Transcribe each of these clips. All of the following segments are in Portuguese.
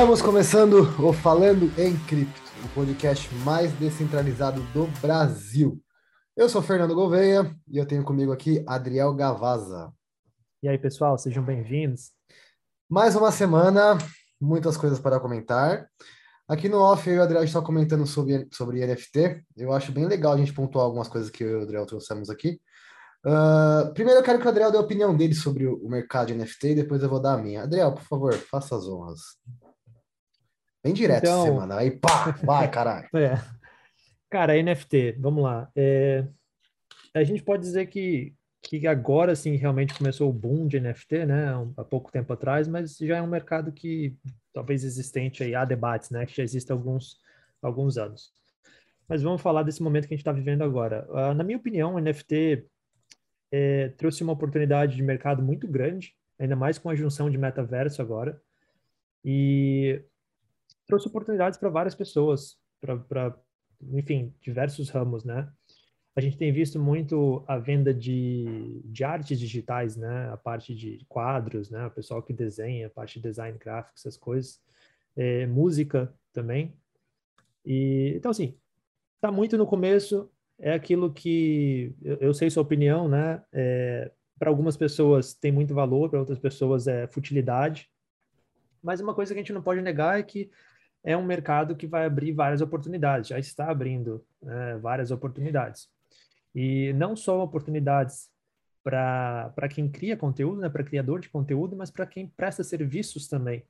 Estamos começando o Falando em Cripto, o podcast mais descentralizado do Brasil. Eu sou Fernando Gouveia e eu tenho comigo aqui Adriel Gavaza. E aí, pessoal, sejam bem-vindos. Mais uma semana, muitas coisas para comentar. Aqui no off, eu e o Adriel está comentando sobre, sobre NFT. Eu acho bem legal a gente pontuar algumas coisas que eu e o Adriel trouxemos aqui. Uh, primeiro, eu quero que o Adriel dê a opinião dele sobre o mercado de NFT e depois eu vou dar a minha. Adriel, por favor, faça as honras. Bem direto então... essa semana. Aí, pá, vai, caralho. É. Cara, NFT, vamos lá. É... A gente pode dizer que, que agora sim realmente começou o boom de NFT, né? Há pouco tempo atrás, mas já é um mercado que talvez existente aí, há debates, né? Que já existe há alguns, alguns anos. Mas vamos falar desse momento que a gente está vivendo agora. Uh, na minha opinião, o NFT é, trouxe uma oportunidade de mercado muito grande, ainda mais com a junção de metaverso agora. E trouxe oportunidades para várias pessoas, para, enfim, diversos ramos, né? A gente tem visto muito a venda de, de artes digitais, né? A parte de quadros, né? O pessoal que desenha, a parte de design gráfico, essas coisas. É, música também. E, então, assim, está muito no começo. É aquilo que eu, eu sei sua opinião, né? É, para algumas pessoas tem muito valor, para outras pessoas é futilidade. Mas uma coisa que a gente não pode negar é que é um mercado que vai abrir várias oportunidades, já está abrindo né, várias oportunidades. E não só oportunidades para quem cria conteúdo, né, para criador de conteúdo, mas para quem presta serviços também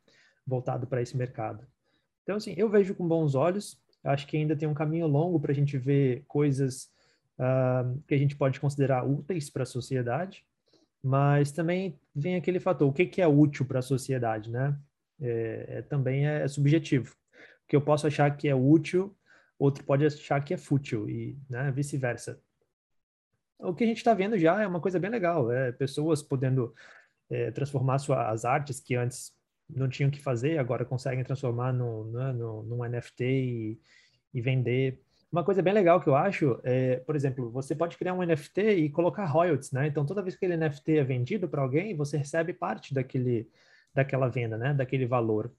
voltado para esse mercado. Então, assim, eu vejo com bons olhos, acho que ainda tem um caminho longo para a gente ver coisas uh, que a gente pode considerar úteis para a sociedade, mas também vem aquele fator, o que, que é útil para a sociedade, né? É, é, também é, é subjetivo que eu posso achar que é útil, outro pode achar que é fútil e né, vice-versa. O que a gente está vendo já é uma coisa bem legal, é pessoas podendo é, transformar suas artes que antes não tinham que fazer, agora conseguem transformar no, né, no, num NFT e, e vender. Uma coisa bem legal que eu acho é, por exemplo, você pode criar um NFT e colocar royalties, né? Então, toda vez que aquele NFT é vendido para alguém, você recebe parte daquele, daquela venda, né? Daquele valor.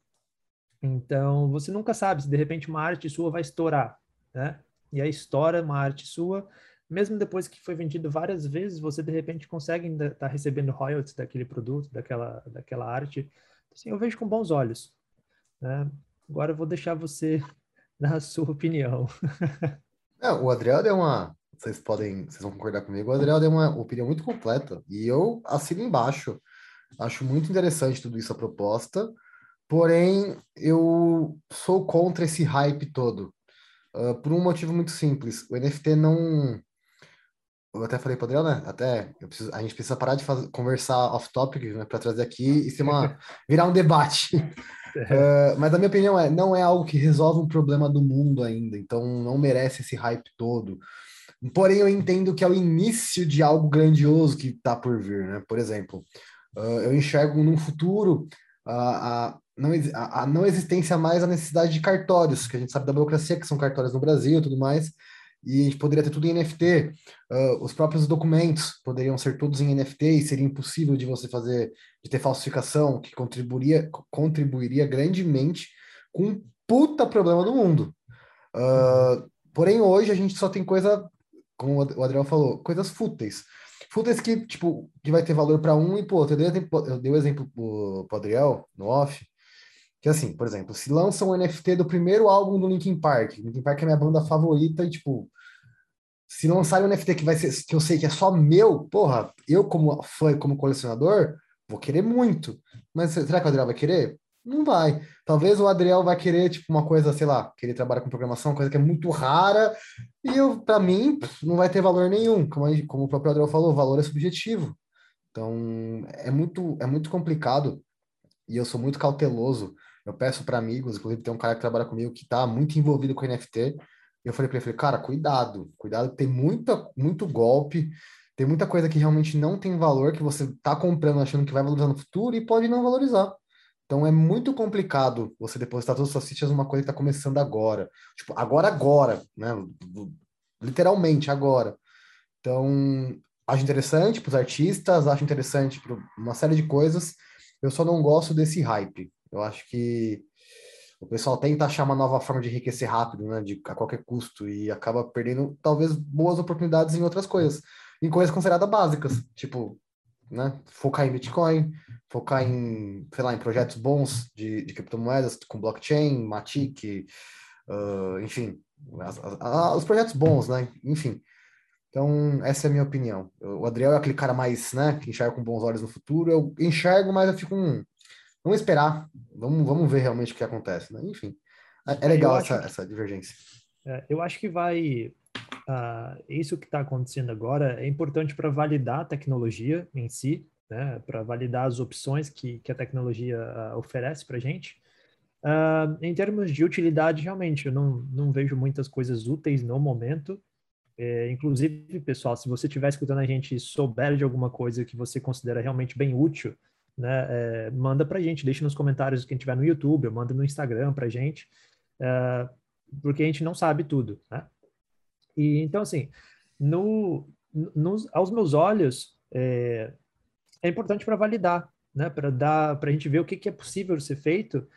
Então, você nunca sabe se de repente uma arte sua vai estourar, né? E aí estoura uma arte sua, mesmo depois que foi vendido várias vezes, você de repente consegue estar tá recebendo royalties daquele produto, daquela, daquela arte. Assim, eu vejo com bons olhos. Né? Agora eu vou deixar você dar a sua opinião. É, o Adriel deu uma. Vocês podem, vocês vão concordar comigo. O Adriel deu uma opinião muito completa e eu assino embaixo. Acho muito interessante tudo isso a proposta. Porém, eu sou contra esse hype todo. Uh, por um motivo muito simples. O NFT não. Eu até falei para né? Até preciso... a gente precisa parar de fazer... conversar off-topic né? para trazer aqui e ser uma... virar um debate. uh, mas a minha opinião é: não é algo que resolve um problema do mundo ainda, então não merece esse hype todo. Porém, eu entendo que é o início de algo grandioso que está por vir, né? Por exemplo, uh, eu enxergo num futuro a, não, a, a, não existência mais a necessidade de cartórios, que a gente sabe da burocracia que são cartórios no Brasil e tudo mais, e a gente poderia ter tudo em NFT. Uh, os próprios documentos poderiam ser todos em NFT e seria impossível de você fazer, de ter falsificação, que contribuiria, contribuiria grandemente com um puta problema do mundo. Uh, porém, hoje a gente só tem coisa, como o Adriel falou, coisas fúteis. Fúteis que, tipo, que vai ter valor para um e para outro. Eu dei o exemplo pro, pro Adriel, no off, que assim, por exemplo, se lança um NFT do primeiro álbum do Linkin Park, Linkin Park é minha banda favorita e tipo, se lançar um NFT que vai ser que eu sei que é só meu, porra, eu como fã, como colecionador, vou querer muito. Mas será que o Adriel vai querer? Não vai. Talvez o Adriel vai querer tipo uma coisa, sei lá, que ele trabalha com programação, coisa que é muito rara, e para mim não vai ter valor nenhum. Como, como o próprio Adriel falou, valor é subjetivo. Então, é muito é muito complicado e eu sou muito cauteloso eu peço para amigos, inclusive tem um cara que trabalha comigo que está muito envolvido com NFT. Eu falei para ele, falei, cara, cuidado, cuidado, tem muita, muito golpe, tem muita coisa que realmente não tem valor, que você está comprando achando que vai valorizar no futuro e pode não valorizar. Então é muito complicado você depositar todas as suas fichas numa coisa que está começando agora. Tipo, agora, agora, né? Literalmente agora. Então, acho interessante para os artistas, acho interessante para uma série de coisas. Eu só não gosto desse hype. Eu acho que o pessoal tenta achar uma nova forma de enriquecer rápido, né, de, a qualquer custo, e acaba perdendo talvez boas oportunidades em outras coisas, em coisas consideradas básicas, tipo, né, focar em Bitcoin, focar em, sei lá, em projetos bons de, de criptomoedas com blockchain, Matic, uh, enfim, as, as, os projetos bons, né, enfim. Então, essa é a minha opinião. O Adriel é aquele cara mais, né, que enxerga com bons olhos no futuro. Eu enxergo, mas eu fico um. Vamos esperar. Vamos, vamos ver realmente o que acontece, né? Enfim, é, é legal essa, que, essa divergência. É, eu acho que vai. Uh, isso que está acontecendo agora é importante para validar a tecnologia em si, né, para validar as opções que, que a tecnologia uh, oferece para a gente. Uh, em termos de utilidade, realmente, eu não, não vejo muitas coisas úteis no momento. É, inclusive, pessoal, se você estiver escutando a gente e souber de alguma coisa que você considera realmente bem útil, né, é, manda para gente, deixa nos comentários quem estiver no YouTube, ou manda no Instagram para gente, é, porque a gente não sabe tudo, né? E então, assim, no aos meus olhos, é, é importante para validar, né? Para dar, para a gente ver o que, que é possível ser feito.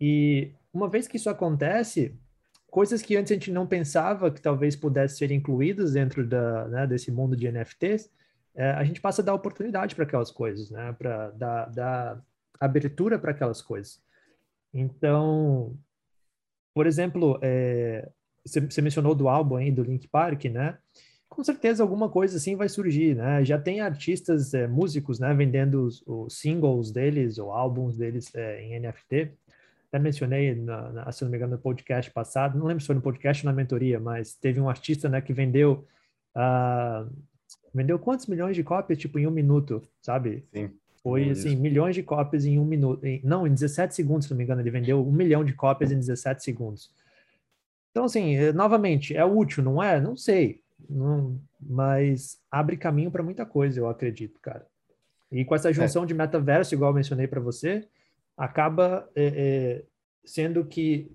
E uma vez que isso acontece, coisas que antes a gente não pensava que talvez pudessem ser incluídas dentro da, né, desse mundo de NFTs, é, a gente passa a dar oportunidade para aquelas coisas, né, para dar, dar abertura para aquelas coisas. Então, por exemplo, é, você, mencionou do álbum aí do Link Park, né? Com certeza alguma coisa assim vai surgir, né? Já tem artistas, é, músicos, né, vendendo os, os, singles deles ou álbuns deles é, em NFT até mencionei, na, na, se não me engano, no podcast passado, não lembro se foi no podcast ou na mentoria, mas teve um artista né, que vendeu uh, vendeu quantos milhões de cópias, tipo, em um minuto, sabe? Sim. Foi, assim, milhões de cópias em um minuto. Em, não, em 17 segundos, se não me engano, ele vendeu um milhão de cópias em 17 segundos. Então, assim, eh, novamente, é útil, não é? Não sei. Não, mas abre caminho para muita coisa, eu acredito, cara. E com essa é. junção é. de metaverso, igual eu mencionei para você, acaba é, é, sendo que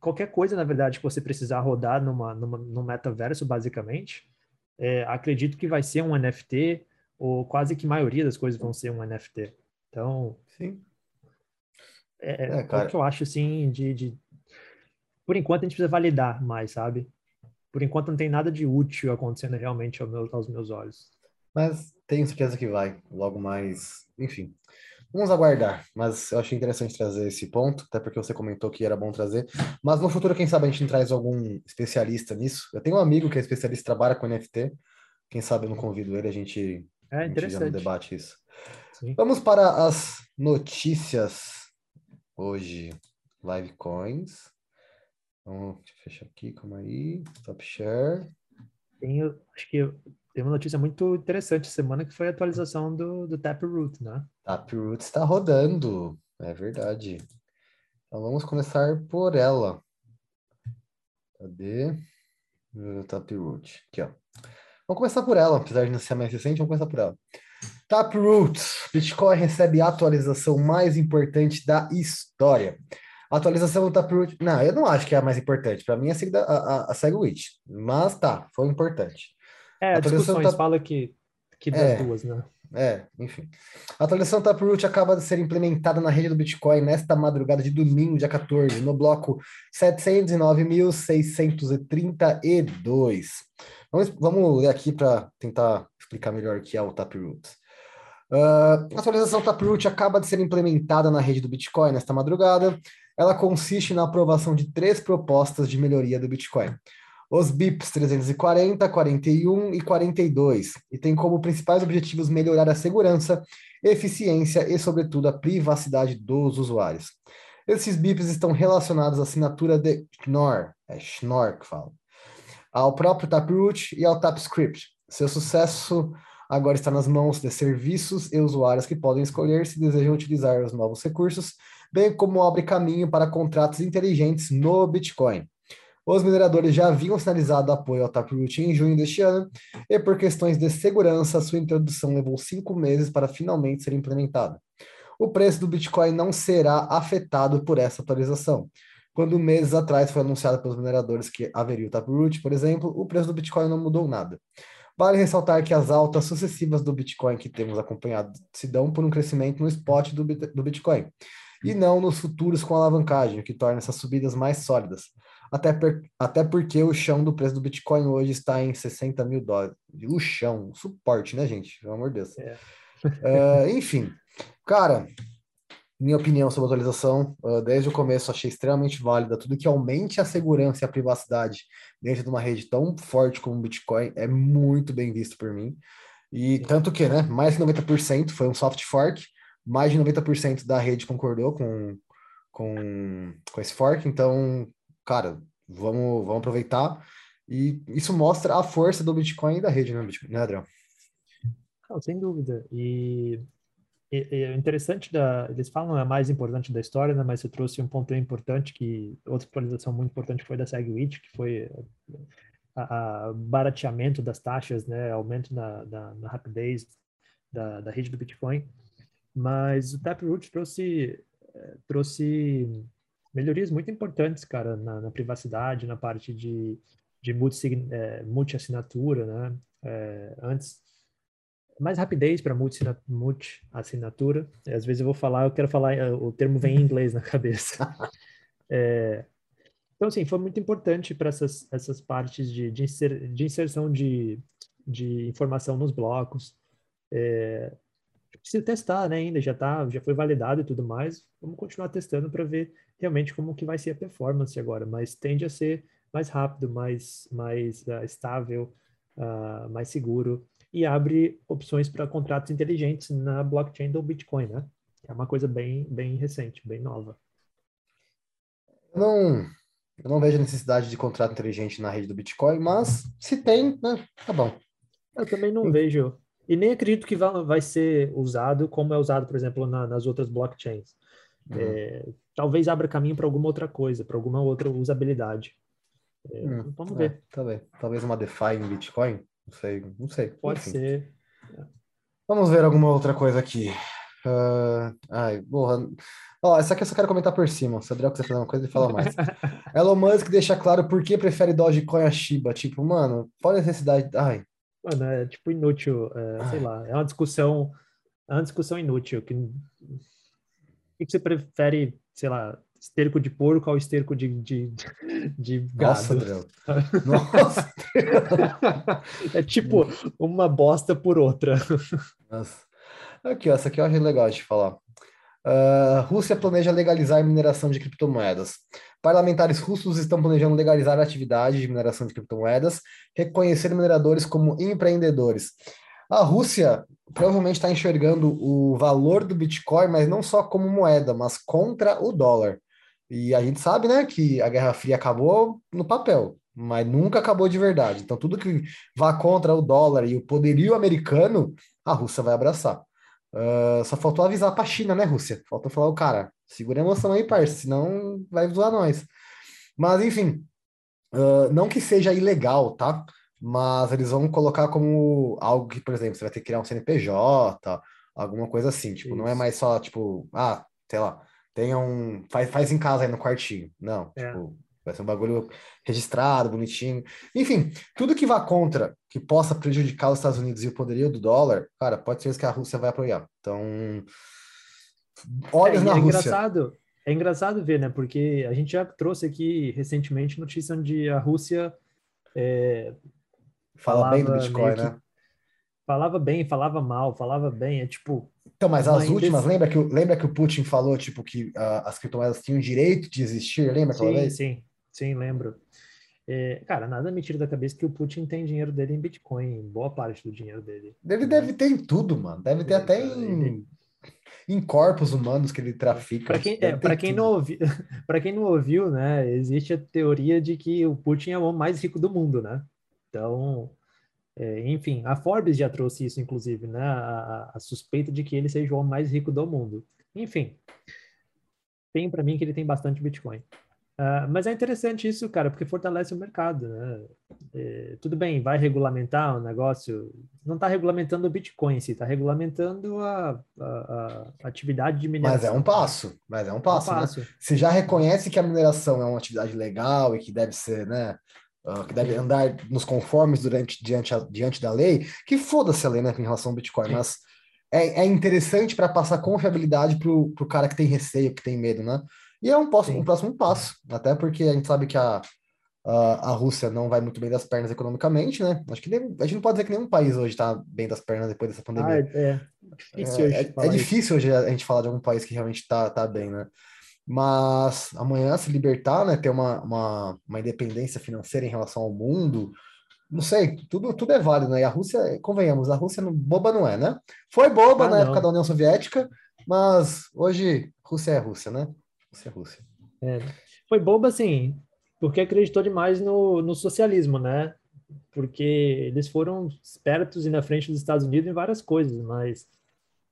qualquer coisa, na verdade, que você precisar rodar numa, numa, no metaverso, basicamente, é, acredito que vai ser um NFT, ou quase que a maioria das coisas vão ser um NFT. Então, Sim. É, é, é o que eu acho, assim, de, de... Por enquanto, a gente precisa validar mais, sabe? Por enquanto, não tem nada de útil acontecendo realmente aos meus olhos. Mas tenho certeza que vai. Logo mais, enfim. Vamos aguardar, mas eu achei interessante trazer esse ponto, até porque você comentou que era bom trazer. Mas no futuro, quem sabe a gente traz algum especialista nisso. Eu tenho um amigo que é especialista, trabalha com NFT. Quem sabe eu não convido ele, a gente, é, a gente debate isso. Sim. Vamos para as notícias hoje. Live Coins. Vamos fechar aqui, calma aí. Stop share. Tenho, acho que tem uma notícia muito interessante semana que foi a atualização do, do Taproot, né? Taproot está rodando, é verdade. Então vamos começar por ela. Cadê? Taproot. Aqui, ó. Vamos começar por ela, apesar de não ser mais recente, vamos começar por ela. Taproot. Bitcoin recebe a atualização mais importante da história. A atualização do Taproot. Não, eu não acho que é a mais importante. Para mim é a, a, a SegWit. Mas tá, foi importante. É, a discussões tá... fala que, que das é, duas, né? É, enfim. A atualização Taproot acaba de ser implementada na rede do Bitcoin nesta madrugada de domingo, dia 14, no bloco 709.632. Vamos, vamos ler aqui para tentar explicar melhor o que é o Taproot. Uh, a atualização Taproot acaba de ser implementada na rede do Bitcoin nesta madrugada. Ela consiste na aprovação de três propostas de melhoria do Bitcoin os BIPs 340, 41 e 42, e tem como principais objetivos melhorar a segurança, eficiência e, sobretudo, a privacidade dos usuários. Esses BIPs estão relacionados à assinatura de Schnorr, é Schnorr que fala, ao próprio Taproot e ao TapScript. Seu sucesso agora está nas mãos de serviços e usuários que podem escolher se desejam utilizar os novos recursos, bem como abre caminho para contratos inteligentes no Bitcoin. Os mineradores já haviam sinalizado apoio ao Taproot em junho deste ano, e por questões de segurança, sua introdução levou cinco meses para finalmente ser implementada. O preço do Bitcoin não será afetado por essa atualização. Quando meses atrás foi anunciado pelos mineradores que haveria o Taproot, por exemplo, o preço do Bitcoin não mudou nada. Vale ressaltar que as altas sucessivas do Bitcoin que temos acompanhado se dão por um crescimento no spot do, do Bitcoin e não nos futuros com alavancagem, o que torna essas subidas mais sólidas. Até, per, até porque o chão do preço do Bitcoin hoje está em 60 mil dólares. O chão, suporte, né, gente? Pelo amor de Deus. É. Uh, enfim, cara, minha opinião sobre a atualização, uh, desde o começo achei extremamente válida. Tudo que aumente a segurança e a privacidade dentro de uma rede tão forte como o Bitcoin é muito bem visto por mim. E tanto que, né, mais de 90% foi um soft fork, mais de 90% da rede concordou com, com, com esse fork, então, cara, vamos, vamos aproveitar. E isso mostra a força do Bitcoin e da rede, né, Bitcoin, né Adriano? Sem dúvida. E, e, é interessante da, eles falam é a mais importante da história, né? Mas você trouxe um ponto importante que outra atualização muito importante foi da SegWit, que foi a, a barateamento das taxas, né? Aumento na, na, na rapidez da, da rede do Bitcoin. Mas o Taproot trouxe trouxe melhorias muito importantes, cara, na, na privacidade, na parte de, de multi-assinatura, multi né? É, antes mais rapidez para multi-assinatura. Às vezes eu vou falar, eu quero falar, eh, o termo vem em inglês na cabeça. É, então, assim, foi muito importante para essas, essas partes de, de, inser, de inserção de, de informação nos blocos. É, precisa testar, né, ainda, já tá, já foi validado e tudo mais. Vamos continuar testando para ver realmente como que vai ser a performance agora, mas tende a ser mais rápido, mais, mais uh, estável, uh, mais seguro e abre opções para contratos inteligentes na blockchain do Bitcoin, né? É uma coisa bem, bem recente, bem nova. Eu não, eu não vejo necessidade de contrato inteligente na rede do Bitcoin, mas se tem, né, tá bom. Eu também não vejo. E nem acredito que vai, vai ser usado como é usado, por exemplo, na, nas outras blockchains. Uhum. É, talvez abra caminho para alguma outra coisa, para alguma outra usabilidade. É, hum, vamos ver. É, talvez, talvez uma DeFi em Bitcoin. Não sei, não sei. Pode Enfim. ser. Vamos ver alguma outra coisa aqui. Uh, ai, porra. Ó, essa aqui eu só quero comentar por cima. Se o Adriel quiser fazer uma coisa, ele fala mais. Elon Musk deixa claro por que prefere Dogecoin a Shiba. Tipo, mano, qual a necessidade? Ai. Mano, é tipo inútil. É, sei lá, é uma discussão. É uma discussão inútil. Que, o que você prefere, sei lá, esterco de porco ao esterco de, de, de gado. Nossa, Adriano. Nossa. é tipo uma bosta por outra. Nossa. Aqui, ó, essa aqui eu acho legal de falar. Uh, Rússia planeja legalizar a mineração de criptomoedas. Parlamentares russos estão planejando legalizar a atividade de mineração de criptomoedas, reconhecer mineradores como empreendedores. A Rússia provavelmente está enxergando o valor do Bitcoin, mas não só como moeda, mas contra o dólar. E a gente sabe, né, que a Guerra Fria acabou no papel, mas nunca acabou de verdade. Então, tudo que vá contra o dólar e o poderio americano, a Rússia vai abraçar. Uh, só faltou avisar para a China, né, Rússia? Faltou falar, o cara, segura a emoção aí, parça, senão vai zoar nós. Mas, enfim, uh, não que seja ilegal, tá? Mas eles vão colocar como algo que, por exemplo, você vai ter que criar um CNPJ, alguma coisa assim. Tipo, Isso. não é mais só, tipo, ah, sei lá, tenha um. Faz, faz em casa aí no quartinho. Não, é. tipo, vai ser um bagulho registrado, bonitinho. Enfim, tudo que vá contra, que possa prejudicar os Estados Unidos e o poderio do dólar, cara, pode ser que a Rússia vai apoiar. Então, olha é, na é Rússia. Engraçado, é engraçado ver, né? Porque a gente já trouxe aqui recentemente notícia onde a Rússia. É, Fala bem do Bitcoin, né? Falava bem, falava mal, falava bem. É tipo, então, mas as últimas, lembra, que, lembra que o Putin falou, tipo, que uh, as criptomoedas tinham direito de existir? Lembra aquela sim, vez? Sim, sim, lembro. É, cara, nada me tira da cabeça que o Putin tem dinheiro dele em Bitcoin, boa parte do dinheiro dele. Ele deve ter em tudo, mano. Deve ter é, até cara, em, ele... em corpos humanos que ele trafica. Para quem, é, pra quem, não ouviu, para quem não ouviu, né, existe a teoria de que o Putin é o homem mais rico do mundo, né? Então, é, enfim, a Forbes já trouxe isso, inclusive, né? A, a, suspeita de que ele seja o homem mais rico do mundo. Enfim, tem para mim que ele tem bastante Bitcoin. Uh, mas é interessante isso, cara, porque fortalece o mercado, né? É, tudo bem, vai regulamentar o negócio, não está regulamentando o Bitcoin si, está regulamentando a, a, a, atividade de mineração. Mas é um passo, mas é um passo, é um passo. Né? Você já reconhece que a mineração é uma atividade legal e que deve ser, né, uh, que deve andar nos conformes durante, diante, a, diante da lei, que foda-se a lei né, em relação ao Bitcoin, mas é, é interessante para passar confiabilidade para o cara que tem receio, que tem medo, né? E é um, posso, um próximo passo, até porque a gente sabe que a, a, a Rússia não vai muito bem das pernas economicamente, né? Acho que nem, a gente não pode dizer que nenhum país hoje está bem das pernas depois dessa pandemia. Ah, é, é, difícil, é, é, é difícil hoje a gente falar de algum país que realmente está tá bem, né? Mas amanhã se libertar, né? Ter uma, uma, uma independência financeira em relação ao mundo, não sei, tudo, tudo é válido, né? E a Rússia, convenhamos, a Rússia não, boba não é, né? Foi boba ah, na não. época da União Soviética, mas hoje Rússia é Rússia, né? Rússia é Rússia. É. Foi boba, sim, porque acreditou demais no, no socialismo, né? Porque eles foram espertos e na frente dos Estados Unidos em várias coisas, mas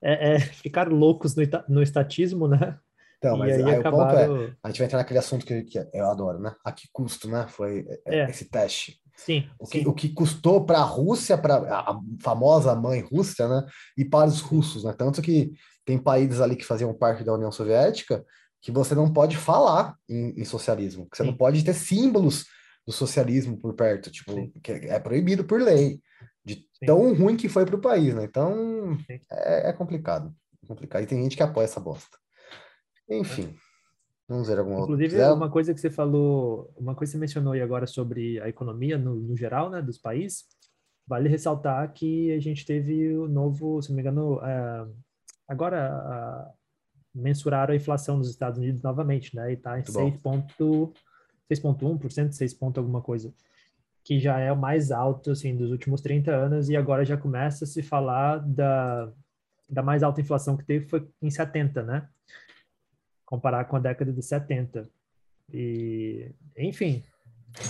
é, é ficaram loucos no, no estatismo, né? Então, mas aí, aí acabaram... o ponto é, a gente vai entrar naquele assunto que, que eu adoro, né? A que custo, né? Foi é, é. esse teste. Sim. O que, sim. O que custou para a Rússia, para a famosa mãe Rússia, né? E para os russos, né? Tanto que tem países ali que faziam parte da União Soviética que você não pode falar em, em socialismo, que você sim. não pode ter símbolos do socialismo por perto, tipo, que é proibido por lei, de sim. tão ruim que foi para o país, né? Então é, é, complicado, complicado. E tem gente que apoia essa bosta. Enfim. Vamos ver alguma Inclusive, outra. uma coisa que você falou, uma coisa que você mencionou aí agora sobre a economia no, no geral, né, dos países, vale ressaltar que a gente teve o novo, se não me engano, uh, agora mensuraram a inflação nos Estados Unidos novamente, né, e está em 6,1%, 6 ponto alguma coisa, que já é o mais alto, assim, dos últimos 30 anos, e agora já começa a se falar da, da mais alta inflação que teve foi em 70, né, comparar com a década de 70. E, enfim.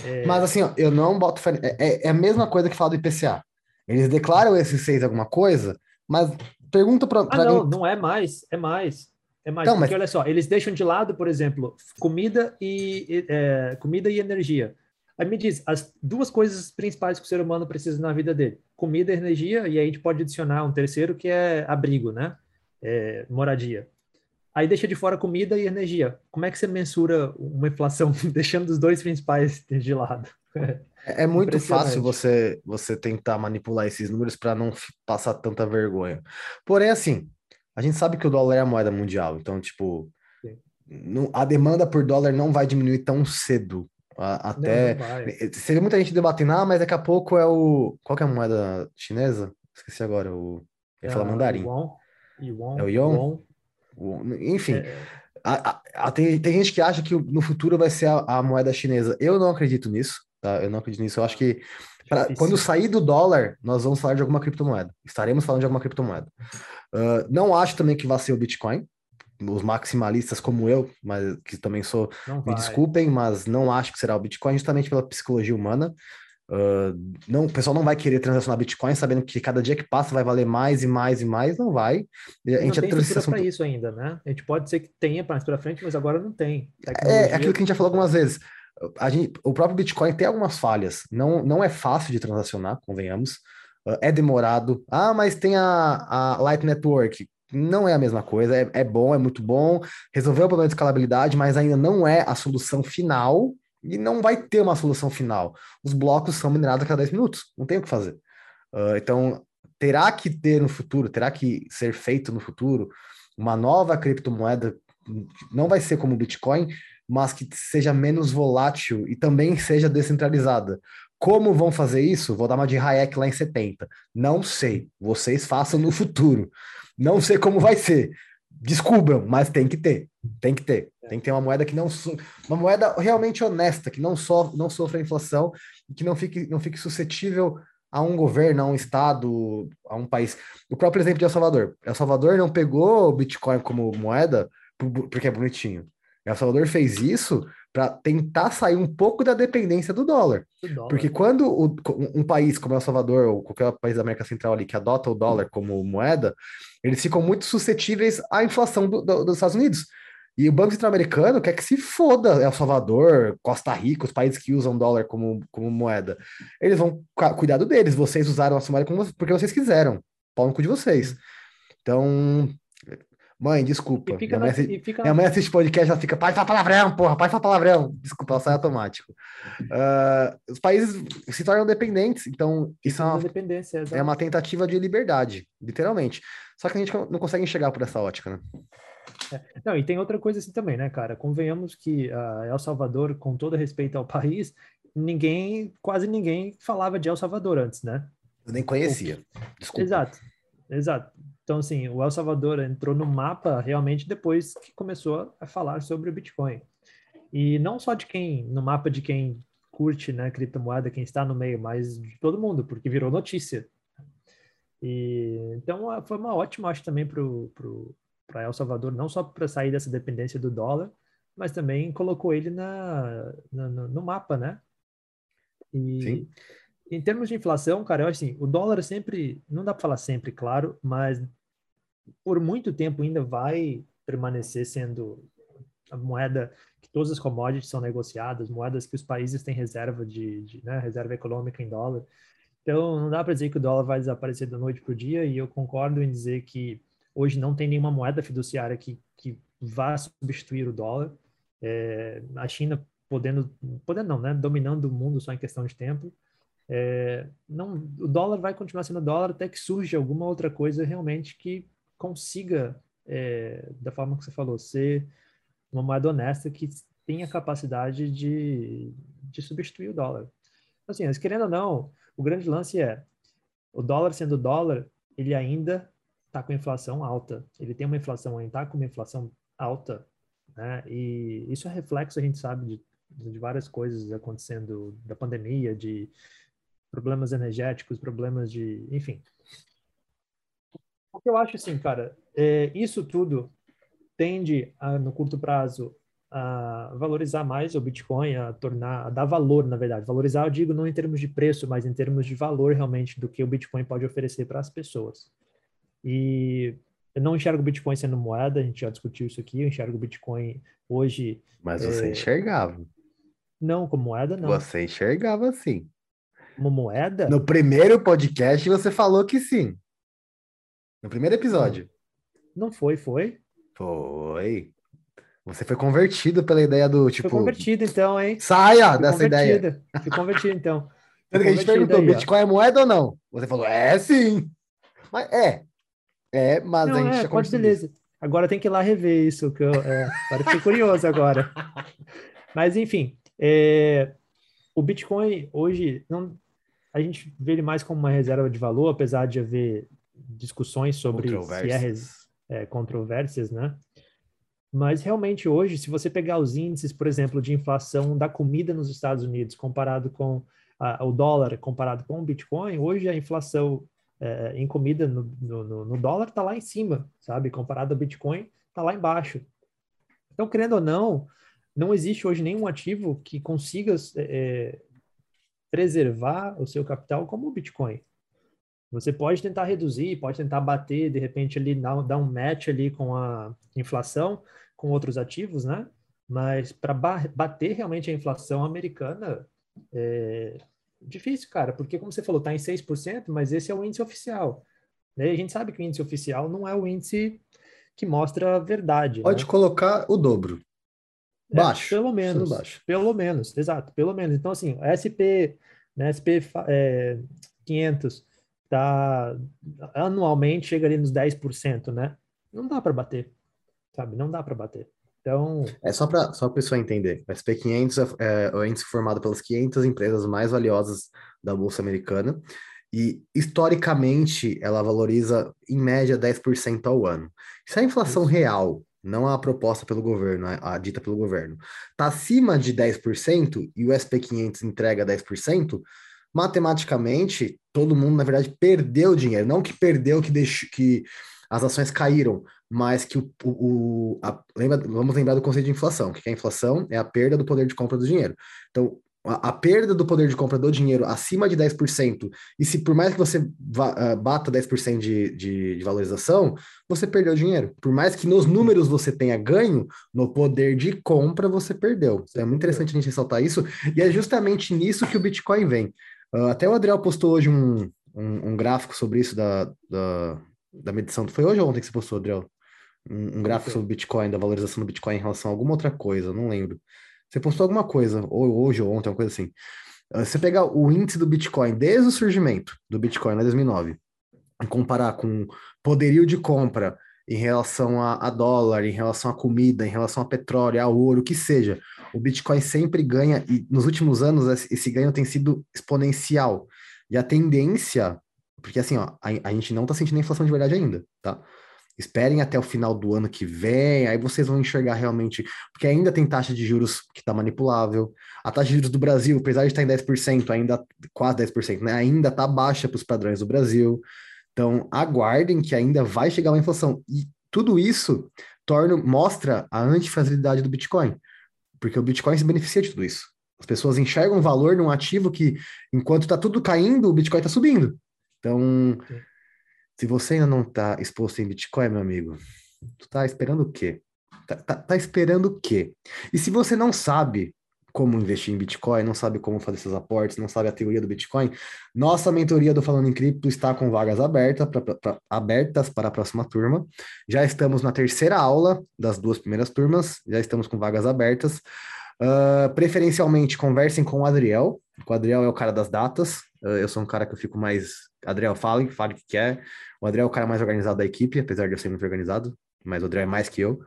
É... Mas assim, ó, eu não boto. É, é, é, a mesma coisa que fala do IPCA. Eles declaram esses seis alguma coisa, mas pergunta para. Ah, não, não é mais, é mais. É mais, então, porque mas... olha só, eles deixam de lado, por exemplo, comida e, é, comida e energia. Aí me diz, as duas coisas principais que o ser humano precisa na vida dele: comida e energia, e aí a gente pode adicionar um terceiro que é abrigo, né? É, moradia. Aí deixa de fora comida e energia. Como é que você mensura uma inflação deixando os dois principais de lado? É, é muito fácil você você tentar manipular esses números para não passar tanta vergonha. Porém, assim, a gente sabe que o dólar é a moeda mundial, então, tipo, a demanda por dólar não vai diminuir tão cedo. até. Não, não Seria muita gente debatendo, ah, mas daqui a pouco é o. Qual é a moeda chinesa? Esqueci agora. O... Eu ia é falar mandarim. Yuan. Yuan. É o Yuan? Yuan. Enfim, é... a, a, a, tem, tem gente que acha que no futuro vai ser a, a, moeda chinesa. Eu não acredito nisso, tá? Eu não acredito nisso. Eu acho que pra, quando sair do dólar, nós vamos falar de alguma criptomoeda. Estaremos falando de alguma criptomoeda. Uh, não acho também que vai ser o Bitcoin. Os maximalistas como eu, mas que também sou, me desculpem, mas não acho que será o Bitcoin, justamente pela psicologia humana. Uh, não, o pessoal não vai querer transacionar Bitcoin sabendo que cada dia que passa vai valer mais e mais e mais, não vai. A gente não tem transição... para isso ainda, né? A gente pode ser que tenha mais para frente, mas agora não tem. É, é aquilo que a gente já falou algumas vezes. Gente, o próprio Bitcoin tem algumas falhas. Não, não é fácil de transacionar, convenhamos. Uh, é demorado. Ah, mas tem a, a Light Network. Não é a mesma coisa. É, é bom, é muito bom. Resolveu o problema de escalabilidade, mas ainda não é a solução final e não vai ter uma solução final. Os blocos são minerados a cada 10 minutos, não tem o que fazer. Uh, então, terá que ter no futuro, terá que ser feito no futuro uma nova criptomoeda, não vai ser como o Bitcoin, mas que seja menos volátil e também seja descentralizada. Como vão fazer isso? Vou dar uma de Hayek lá em 70. Não sei. Vocês façam no futuro. Não sei como vai ser. Descubram, mas tem que ter. Tem que ter. Tem que ter uma moeda que não uma moeda realmente honesta, que não so, não sofra inflação e que não fique não fique suscetível a um governo, a um estado, a um país. O próprio exemplo de El Salvador. El Salvador não pegou o Bitcoin como moeda porque é bonitinho. El Salvador fez isso para tentar sair um pouco da dependência do dólar. dólar. Porque quando o, um país como El Salvador ou qualquer país da América Central ali que adota o dólar como moeda, eles ficam muito suscetíveis à inflação do, do, dos Estados Unidos. E o Banco Central Americano quer que se foda El Salvador, Costa Rica, os países que usam dólar como, como moeda. Eles vão cuidado deles. Vocês usaram a sua moeda porque vocês quiseram. Pau no cu de vocês. Então, Mãe, desculpa. E fica minha, na- mãe, e fica minha mãe assiste podcast, ela fica, pai, fala palavrão, porra, pai, fala palavrão. Desculpa, ela sai automático. Ah, os países se tornam dependentes, então isso é uma, dependência. é uma tentativa de liberdade, literalmente. Só que a gente não consegue enxergar por essa ótica, né? Não, e tem outra coisa assim também, né, cara? Convenhamos que ah, El Salvador, com todo respeito ao país, ninguém, quase ninguém falava de El Salvador antes, né? Eu nem conhecia. Desculpa. Exato, exato. Então, assim, o El Salvador entrou no mapa realmente depois que começou a falar sobre o Bitcoin. E não só de quem, no mapa de quem curte, né, criptomoeda, quem está no meio, mas de todo mundo, porque virou notícia. E, então, foi uma ótima, acho, também para El Salvador, não só para sair dessa dependência do dólar, mas também colocou ele na, na- no, no mapa, né? E Sim. em termos de inflação, cara, eu acho assim, o dólar sempre, não dá para falar sempre, claro, mas por muito tempo ainda vai permanecer sendo a moeda que todas as commodities são negociadas, moedas que os países têm reserva de, de, né, reserva econômica em dólar. Então, não dá para dizer que o dólar vai desaparecer da noite para o dia, e eu concordo em dizer que hoje não tem nenhuma moeda fiduciária que, que vá substituir o dólar. É, a China podendo, podendo não, né, dominando o mundo só em questão de tempo. É, não, o dólar vai continuar sendo dólar até que surja alguma outra coisa realmente que consiga, é, da forma que você falou, ser uma moeda honesta que tenha capacidade de, de substituir o dólar. Assim, mas querendo ou não, o grande lance é o dólar sendo dólar, ele ainda está com inflação alta. Ele tem uma inflação, ainda está com uma inflação alta, né? E isso é reflexo, a gente sabe, de, de várias coisas acontecendo, da pandemia, de problemas energéticos, problemas de, enfim. O que eu acho assim, cara, é, isso tudo tende a, no curto prazo a valorizar mais o Bitcoin, a tornar, a dar valor, na verdade. Valorizar, eu digo não em termos de preço, mas em termos de valor realmente do que o Bitcoin pode oferecer para as pessoas. E eu não enxergo o Bitcoin sendo moeda, a gente já discutiu isso aqui, eu enxergo o Bitcoin hoje Mas você É. enxergava. não como moeda, não. Você enxergava sim. Como moeda? No primeiro podcast você falou que sim. No primeiro episódio. Não foi, foi. Foi. Você foi convertido pela ideia do tipo. Foi convertido então, hein? Saia Fui dessa ideia. Fui convertido então. Tanto que a gente perguntou: aí, ó. Bitcoin é moeda ou não? Você falou: é sim. Mas é. É, mas a Não, gente é, já pode, beleza. Agora tem que ir lá rever isso, que eu é, agora fiquei curioso agora. Mas enfim, é, o Bitcoin hoje não, a gente vê ele mais como uma reserva de valor, apesar de haver discussões sobre se é, Controvérsias. é, controvérsias, né? Mas realmente hoje, se você pegar os índices, por exemplo, de inflação da comida nos Estados Unidos comparado com a- o dólar, comparado com o Bitcoin, hoje a inflação é, em comida no, no, no- no dólar está lá em cima, sabe? Comparado ao Bitcoin, está lá embaixo. Então, querendo ou não, não existe hoje nenhum ativo que consiga é, preservar o seu capital como o Bitcoin. Você pode tentar reduzir, pode tentar bater, de repente, ali, dar, dar um match ali com a inflação, com outros ativos, né? Mas para bater realmente a inflação americana, é difícil, cara, porque, como você falou, está em 6%, mas esse é o índice oficial. Né? A gente sabe que o índice oficial não é o índice que mostra a verdade. Pode né? colocar o dobro. É, Baixo. pelo menos. Baixo. Pelo menos, exato, pelo menos. Então, assim, SP, né, SP é, 500 tá anualmente chega ali nos 10%, né? Não dá para bater, sabe? Não dá para bater. Então, É só para só a pessoa entender. O SP500 é, é o índice formado pelas 500 empresas mais valiosas da Bolsa Americana e, historicamente, ela valoriza, em média, 10% ao ano. Se a inflação Isso. real, não a proposta pelo governo, a, a dita pelo governo, está acima de 10% e o SP500 entrega 10%, matematicamente, todo mundo, na verdade, perdeu dinheiro. Não que perdeu, que, deixou, que as ações caíram, mas que o, o, a- lembra, vamos lembrar do conceito de inflação, que a inflação é a perda do poder de compra do dinheiro. Então, a, a perda do poder de compra do dinheiro acima de 10%, e se por mais que você ah, bata 10% de, de, de valorização, você perdeu dinheiro. Por mais que nos números você tenha ganho, no poder de compra você perdeu. Então, é muito interessante a gente ressaltar isso, e é justamente nisso que o Bitcoin vem. Ah, até o Adriel postou hoje um, um, um gráfico sobre isso da, da, da medição. Foi hoje ou ontem que você postou, Adriel? um, um gráfico sobre Bitcoin, da valorização do Bitcoin em relação a alguma outra coisa, não lembro. Você postou alguma coisa, ou hoje ou ontem, uma coisa assim. Ah, você pegar o índice do Bitcoin desde o surgimento do Bitcoin, em 2009, e comparar com poderio de compra em relação a, a, dólar, em relação a comida, em relação a petróleo, a ouro, o que seja, o Bitcoin sempre ganha, e nos últimos anos esse ganho tem sido exponencial. E a tendência, porque assim, ó, a, a gente não está sentindo a inflação de verdade ainda, tá? Esperem até o final do ano que vem, aí vocês vão enxergar realmente, porque ainda tem taxa de juros que está manipulável. A taxa de juros do Brasil, apesar de estar em 10%, ainda quase 10%, né? Ainda está baixa para os padrões do Brasil. Então, aguardem que ainda vai chegar uma inflação. E tudo isso torna, mostra a antifragilidade do Bitcoin, porque o Bitcoin se beneficia de tudo isso. As pessoas enxergam valor num ativo que, enquanto está tudo caindo, o Bitcoin está subindo. Então, se você ainda não está exposto em Bitcoin, meu amigo, tu tá esperando o quê? Tá, tá, tá, esperando o quê? E se você não sabe como investir em Bitcoin, não sabe como fazer seus aportes, não sabe a teoria do Bitcoin, nossa mentoria do Falando em Cripto está com vagas abertas, pra, pra, abertas para a próxima turma. Já estamos na terceira aula das duas primeiras turmas, já estamos com vagas abertas. Uh, preferencialmente, conversem com o Adriel. O Adriel é o cara das datas. Uh, eu sou um cara que eu fico mais. Adriel, fale, fale o que quer. O Adriel é o cara mais organizado da equipe, apesar de eu ser muito organizado, mas o Adriel é mais que eu.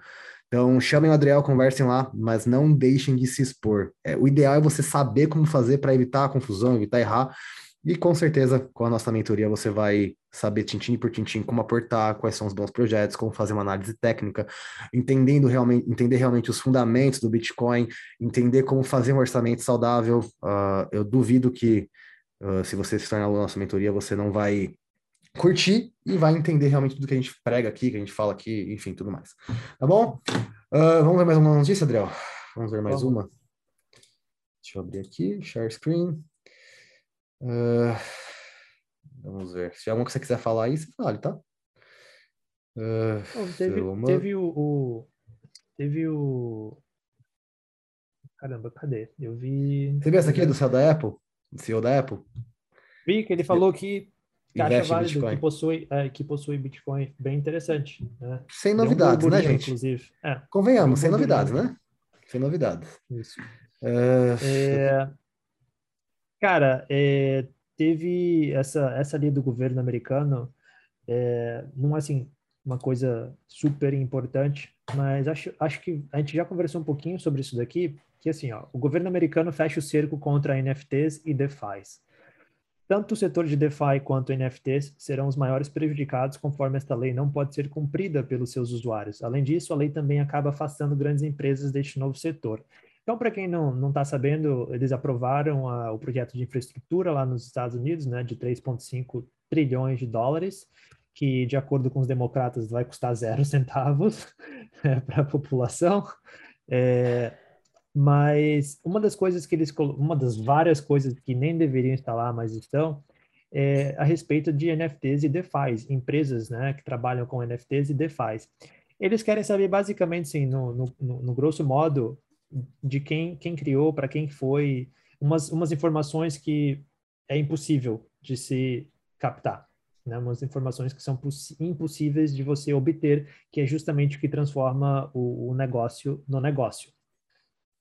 Então, chamem o Adriel, conversem lá, mas não deixem de se expor. É, o ideal é você saber como fazer para evitar a confusão, evitar errar. E com certeza, com a nossa mentoria, você vai saber tintim por tintim como aportar, quais são os bons projetos, como fazer uma análise técnica, entendendo realmente, entender realmente os fundamentos do Bitcoin, entender como fazer um orçamento saudável. Uh, eu duvido que, uh, se você se tornar aluno da nossa mentoria, você não vai curtir e vai entender realmente tudo que a gente prega aqui, que a gente fala aqui, enfim, tudo mais. Tá bom? Uh, vamos ver mais uma notícia, Adriel? Vamos ver mais uma? Deixa eu abrir aqui, share screen. Uh, vamos ver. Se tiver alguma que você quiser falar aí, você fale, tá? Uh, teve, teve o, o, Teve o. Caramba, cadê? Eu vi. Você viu essa aqui do céu da Apple? Do CEO da Apple? Vi que ele falou que que acha válido, que possui, é, que possui Bitcoin bem interessante. Né? Sem novidades, um né, gente? Inclusive. É, Convenhamos, um sem novidades, né? Sem novidades. Isso. É... É... Cara, é, teve essa, essa lei do governo americano, é, não é assim, uma coisa super importante, mas acho, acho que a gente já conversou um pouquinho sobre isso daqui, que assim, ó, o governo americano fecha o cerco contra NFTs e DeFi's. Tanto o setor de DeFi quanto NFTs serão os maiores prejudicados conforme esta lei não pode ser cumprida pelos seus usuários. Além disso, a lei também acaba afastando grandes empresas deste novo setor. Então, para quem não está sabendo, eles aprovaram a, o projeto de infraestrutura lá nos Estados Unidos, né, de 3,5 trilhões de dólares, que, de acordo com os democratas, vai custar zero centavos né, para a população. É, mas uma das coisas que eles, uma das várias coisas que nem deveriam estar lá, mas estão, é a respeito de NFTs e DeFi, empresas, né, que trabalham com NFTs e DeFi. Eles querem saber basicamente, sim, no, no, no grosso modo, de quem, quem criou, para quem foi, umas, umas informações que é impossível de se captar. Né, umas informações que são impossíveis de você obter, que é justamente o que transforma o, o negócio no negócio.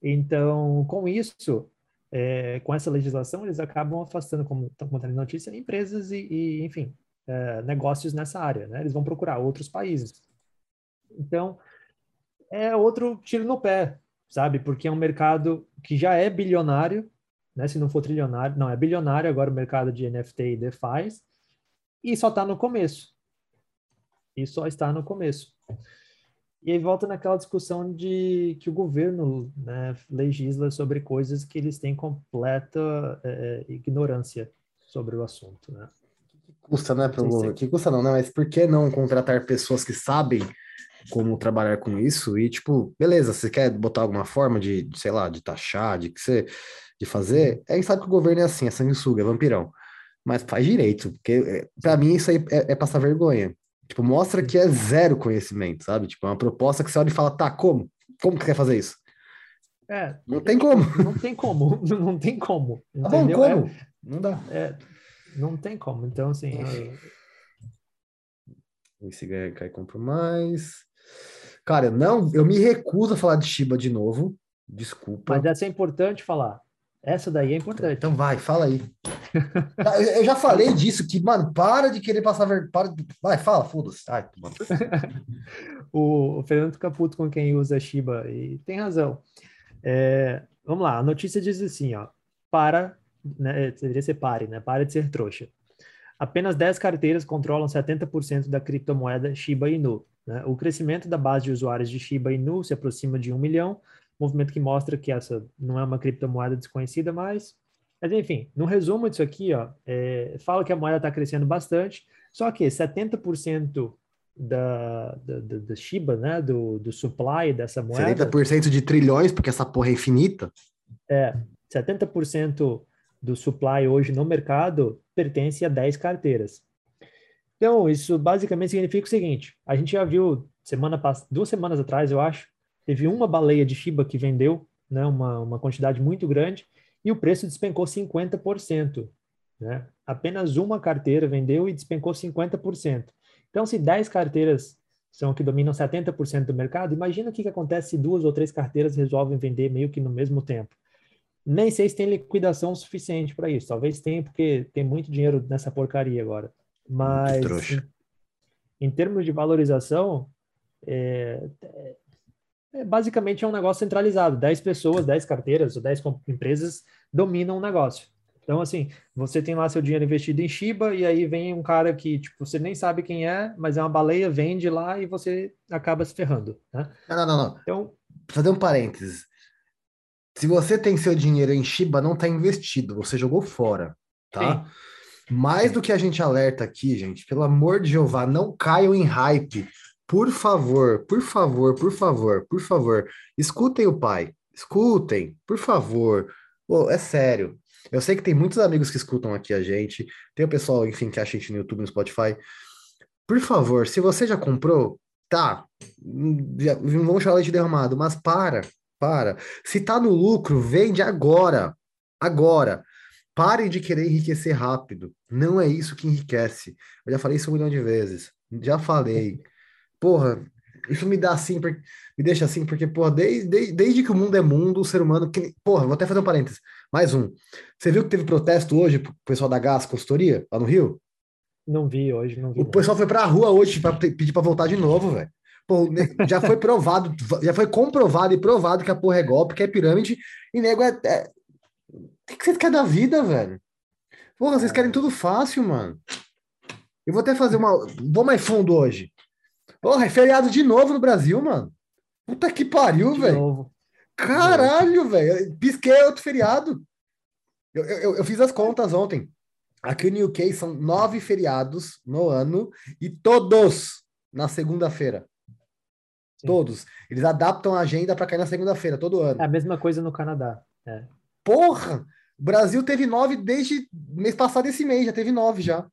Então, com isso, é, com essa legislação, eles acabam afastando, como estão contando notícia, empresas e, e enfim, é, negócios nessa área, né? Eles vão procurar outros países. Então, é outro tiro no pé, sabe? Porque é um mercado que já é bilionário, né? Se não for trilionário, não, é bilionário agora o mercado de NFT e DeFi, e só está no começo. E só está no começo. E aí volta naquela discussão de que o governo né, legisla sobre coisas que eles têm completa é, é ignorância sobre o assunto, né? Que custa, né, pro governo? Que custa não, né? Mas por que não contratar pessoas que sabem como trabalhar com isso? E, tipo, beleza, você quer botar alguma forma de, de sei lá, de taxar, de que você, de fazer? Uhum. Aí sabe que o governo é assim, é sanguessuga, é vampirão. Mas faz direito, porque é, para mim isso aí é, é passar vergonha. Tipo, mostra que é zero conhecimento, sabe? Tipo, é uma proposta que você olha e fala, tá, como? Como que quer fazer isso? É. Não tem como. Não tem como. Não tem como. Tá bom, como? É, não dá. É, não tem como. Então, assim. É... Esse cai compro mais. Cara, não, eu me recuso a falar de Shiba de novo. Desculpa. Mas essa é importante falar. Essa daí é importante. Então vai, fala aí. eu já falei disso, que, mano, para de querer passar vergonha. Vai, fala, foda-se. o, Fernando Caputo com quem usa Shiba, e tem razão. É, vamos lá, a notícia diz assim, ó. Para, né, deveria ser pare, né? Para de ser trouxa. Apenas 10 carteiras controlam 70% da criptomoeda Shiba Inu. Né? O crescimento da base de usuários de Shiba Inu se aproxima de um milhão, movimento que mostra que essa não é uma criptomoeda desconhecida mais. Mas, enfim, no resumo disso aqui, ó, é, fala que a moeda está crescendo bastante, só que 70% da, da, da, da, Shiba, né, do, do supply dessa moeda... 70% de trilhões, porque essa porra é infinita. É, 70% do supply hoje no mercado pertence a 10 carteiras. Então, isso basicamente significa o seguinte: a gente já viu semana duas semanas atrás, eu acho, teve uma baleia de Shiba que vendeu, né, uma, uma quantidade muito grande, e o preço despencou 50%. Né? Apenas uma carteira vendeu e despencou 50%. Então, se 10 carteiras são que dominam 70% do mercado, imagina o que, que acontece se duas ou três carteiras resolvem vender meio que no mesmo tempo. Nem sei se tem liquidação suficiente para isso. Talvez tenha, porque tem muito dinheiro nessa porcaria agora. Mas, em, em, termos de valorização, é, é, basicamente é um negócio centralizado. 10 pessoas, 10 carteiras ou 10 empresas dominam o negócio. Então, assim, você tem lá seu dinheiro investido em Shiba e aí vem um cara que, tipo, você nem sabe quem é, mas é uma baleia, vende lá e você acaba se ferrando, né? Não, não, não. não. Então, fazer um parênteses. Se você tem seu dinheiro em Shiba, não está investido, você jogou fora, tá? Sim. Mais do que a gente alerta aqui, gente, pelo amor de Jeová, não caiam em hype. Por favor, por favor, por favor, por favor, escutem o pai. Escutem, por favor. É sério. Eu sei que tem muitos amigos que escutam aqui a gente. Tem o pessoal, enfim, que acha a gente no YouTube, no Spotify. Por favor, se você já comprou, tá. Não vamos chamar de derramado, mas para, para. Se tá no lucro, vende agora. Agora. Parem de querer enriquecer rápido. Não é isso que enriquece. Eu já falei isso um milhão de vezes. Já falei. Porra, isso me dá assim, me deixa assim, porque, porra, desde, desde, desde, que o mundo é mundo, o ser humano. Que, porra, vou até fazer um parênteses. Mais um. Você viu que teve protesto hoje pro pessoal da Gás Consultoria, lá no Rio? Não vi hoje, não vi. O não. pessoal foi pra rua hoje para pedir para voltar de novo, velho. Pô, já foi provado, já foi comprovado e provado que a porra é golpe, que é pirâmide, e nego é, é o que vocês querem da vida, velho? Porra, vocês querem tudo fácil, mano. Eu vou até fazer uma. Vou mais fundo hoje. Porra, é feriado de novo no Brasil, mano. Puta que pariu, velho. Caralho, velho. Pisquei outro feriado. Eu, eu, eu fiz as contas ontem. Aqui no UK são nove feriados no ano e todos na segunda-feira. Todos. Eles adaptam a agenda para cair na segunda-feira, todo ano. É a mesma coisa no Canadá. É. Porra! O Brasil teve nove desde mês passado esse mês, já teve nove já.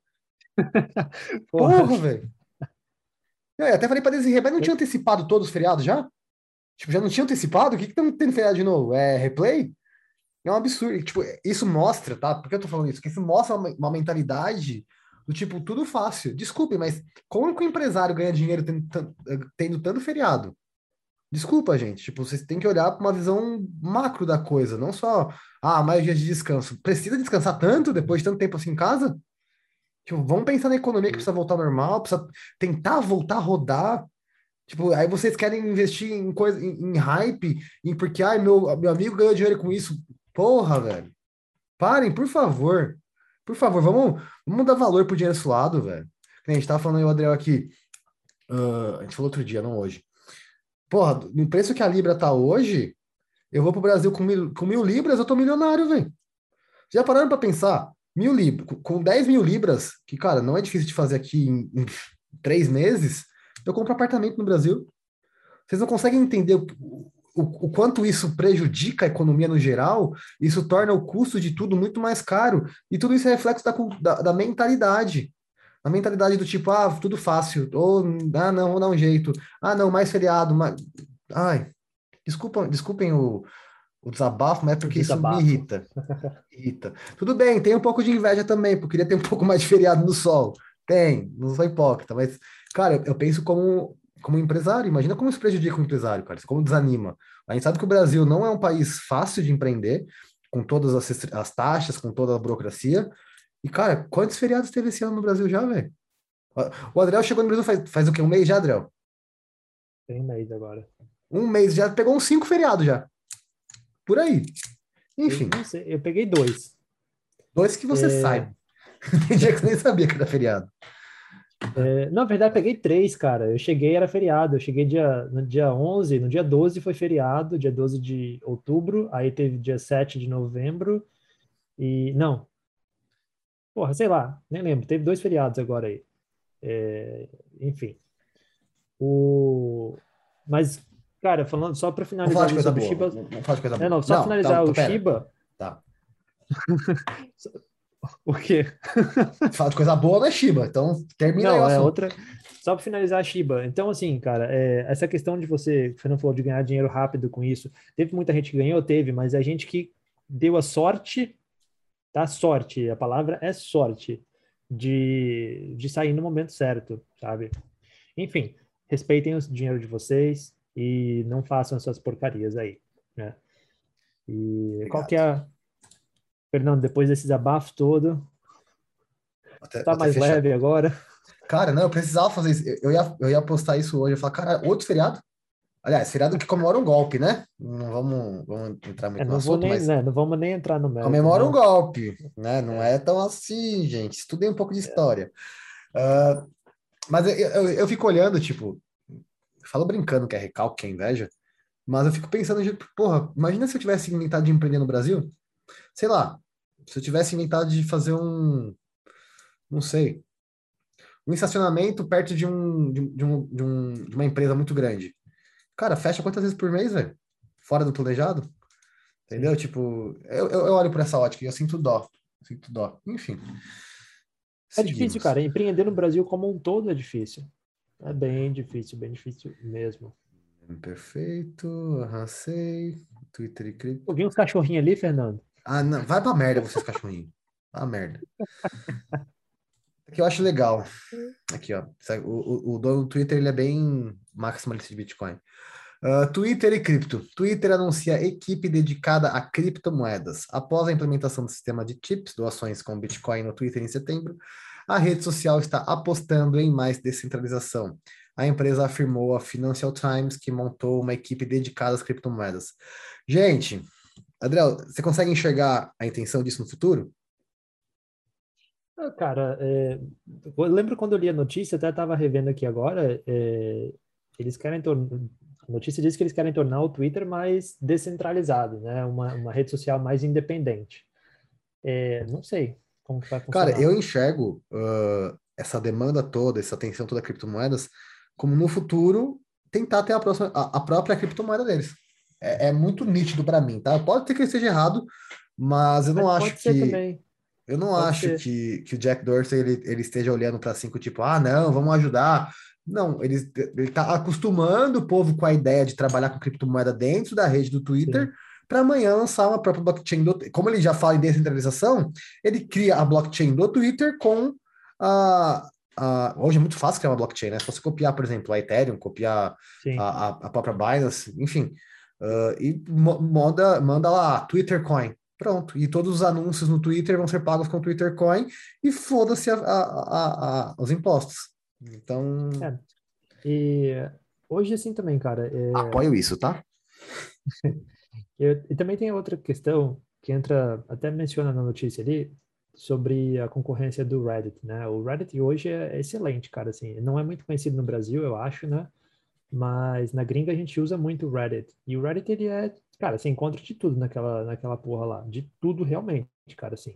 Porra, Porra velho. Eu até falei pra Desirê, mas não tinha antecipado todos os feriados já? Tipo, já não tinha antecipado? O que que estão tendo feriado de novo? É replay? É um absurdo. Tipo, isso mostra, tá? Por que eu tô falando isso? Porque isso mostra uma, uma mentalidade do tipo, tudo fácil. Desculpe, mas como que o empresário ganha dinheiro tendo, tendo tanto feriado? Desculpa, gente. Tipo, vocês têm que olhar para uma visão macro da coisa, não só, ah, mais dias de descanso. Precisa descansar tanto depois de tanto tempo assim em casa? Tipo, vamos pensar na economia que precisa voltar ao normal, precisa tentar voltar a rodar. Tipo, aí vocês querem investir em coisa, em, em hype, em porque, ai, meu, meu amigo ganhou dinheiro com isso. Porra, velho. Parem, por favor. Por favor, vamos, vamos dar valor pro dinheiro suado, velho. A gente tava falando aí, o Adriel aqui. Uh, a gente falou outro dia, não hoje Porra, no preço que a Libra tá hoje, eu vou pro Brasil com mil, com mil libras, eu tô milionário, velho. Já pararam para pensar? Mil libras, com 10 mil libras, que, cara, não é difícil de fazer aqui em, em três meses, eu compro apartamento no Brasil. Vocês não conseguem entender o, o, o, quanto isso prejudica a economia no geral, isso torna o custo de tudo muito mais caro, e tudo isso é reflexo da, da, da mentalidade a mentalidade do tipo, ah, tudo fácil, ou, ah, não, vou dar um jeito, ah, não, mais feriado, mais... ai, desculpa, desculpem o, o desabafo, mas é porque isso me irrita. irrita. Tudo bem, tem um pouco de inveja também, porque queria ter um pouco mais de feriado no sol. Tem, não sou hipócrita, mas, cara, eu, eu penso como como empresário. Imagina como isso prejudica o empresário, cara. Como desanima. A gente sabe que o Brasil não é um país fácil de empreender, com todas as, as taxas, com toda a burocracia. E, cara, quantos feriados teve esse ano no Brasil já, velho? O Adriel chegou no Brasil faz, faz o quê? Um mês já, Adriel? Tem um mês agora. Um mês já, pegou uns cinco feriados já. Por aí. Enfim. Eu, sei, eu peguei dois. Dois que você é... sai. Tem dia que eu nem sabia que era feriado. É, na verdade, peguei três, cara. Eu cheguei, era feriado. Eu cheguei dia, no dia 11, no dia 12 foi feriado, dia 12 de outubro. Aí teve dia 7 de novembro. E, não. Porra, sei lá, nem lembro. Teve dois feriados agora aí. É, enfim. O... Mas, cara, falando só para finalizar sobre o Shiba. Não faz coisa boa. É, não, só não, finalizar tá, o pera. Shiba. Tá. O quê? Fala de coisa boa, não é Shiba. Então, termina Não, aí é outra. Só para finalizar a Shiba. Então, assim, cara, é, essa questão de você, o Fernando falou de ganhar dinheiro rápido com isso. Teve muita gente que ganhou, teve, mas a gente que deu a sorte, tá? Sorte, a palavra é sorte, de, de sair no momento certo, sabe? Enfim, respeitem o dinheiro de vocês e não façam essas porcarias aí, né? E Obrigado. qual que é a, Fernando, depois desse desabafo todo, até, tá mais fechar. leve agora? Cara, não, eu precisava fazer isso. Eu ia, eu ia postar isso hoje. Eu falar, cara, outro feriado? Aliás, feriado que comemora um golpe, né? Não vamos, vamos entrar muito é, no assunto, nem, mas... Né, não vamos nem entrar no mérito. Comemora não. um golpe, né? Não é tão assim, gente. Estudei um pouco de história. É. Uh, mas eu, eu, eu, fico olhando, tipo... Falo brincando que é recalque, que é inveja. Mas eu fico pensando, porra, imagina se eu tivesse inventado de empreender no Brasil sei lá, se eu tivesse inventado de fazer um, não sei, um estacionamento perto de, um, de, de, um, de, um, de uma empresa muito grande. Cara, fecha quantas vezes por mês, velho? Fora do planejado? Entendeu? Tipo, eu, eu olho por essa ótica e eu sinto dó. Sinto dó. Enfim. É difícil, cara. Empreender no Brasil como um todo é difícil. É bem difícil, bem difícil mesmo. Perfeito, arrancei. Twitter e cripto. Eu vi uns cachorrinhos ali, Fernando. Ah, não. Vai pra merda, vocês cachorrinhos. Vai pra merda. Aqui eu acho legal. Aqui, ó. O, o, o dono do Twitter ele é bem maximalista de Bitcoin. Uh, Twitter e cripto. Twitter anuncia equipe dedicada a criptomoedas. Após a implementação do sistema de chips, doações com Bitcoin no Twitter em setembro, a rede social está apostando em mais descentralização. A empresa afirmou a Financial Times que montou uma equipe dedicada às criptomoedas. Gente, Adriel, você consegue enxergar a intenção disso no futuro? Ah, cara, é, eu lembro quando eu li a notícia, até estava revendo aqui agora, é, eles querem tornar, a notícia diz que eles querem tornar o Twitter mais descentralizado, né? Uma, uma rede social mais independente. É, não sei como vai funcionar. Cara, eu enxergo uh, essa demanda toda, essa atenção toda a criptomoedas, como no futuro tentar ter a, próxima, a, a própria criptomoeda deles é, é muito nítido para mim, tá? Pode ter que ele seja errado, mas eu não mas acho que. Também. Eu não pode acho que, que o Jack Dorsey ele, ele esteja olhando para cinco, tipo, ah, não, vamos ajudar. Não, ele, ele tá acostumando o povo com a ideia de trabalhar com criptomoeda dentro da rede do Twitter para amanhã lançar uma própria blockchain. Do, como ele já fala em descentralização, ele cria a blockchain do Twitter com a, a, hoje é muito fácil criar uma blockchain, né? Se você copiar, por exemplo, a Ethereum, copiar a, a, própria Binance, enfim, Uh, e manda, manda lá, Twitter Coin. Pronto. E todos os anúncios no Twitter vão ser pagos com Twitter Coin e foda-se a, a, a, os impostos. Então. É. E hoje, assim também, cara. É... Apoio isso, tá? E também tem outra questão que entra, até menciona na notícia ali, sobre a concorrência do Reddit, né? O Reddit hoje é excelente, cara, assim, não é muito conhecido no Brasil, eu acho, né? Mas na gringa a gente usa muito o Reddit. E o Reddit, ele é, cara, você encontra de tudo naquela, naquela porra lá. De tudo realmente, cara, assim.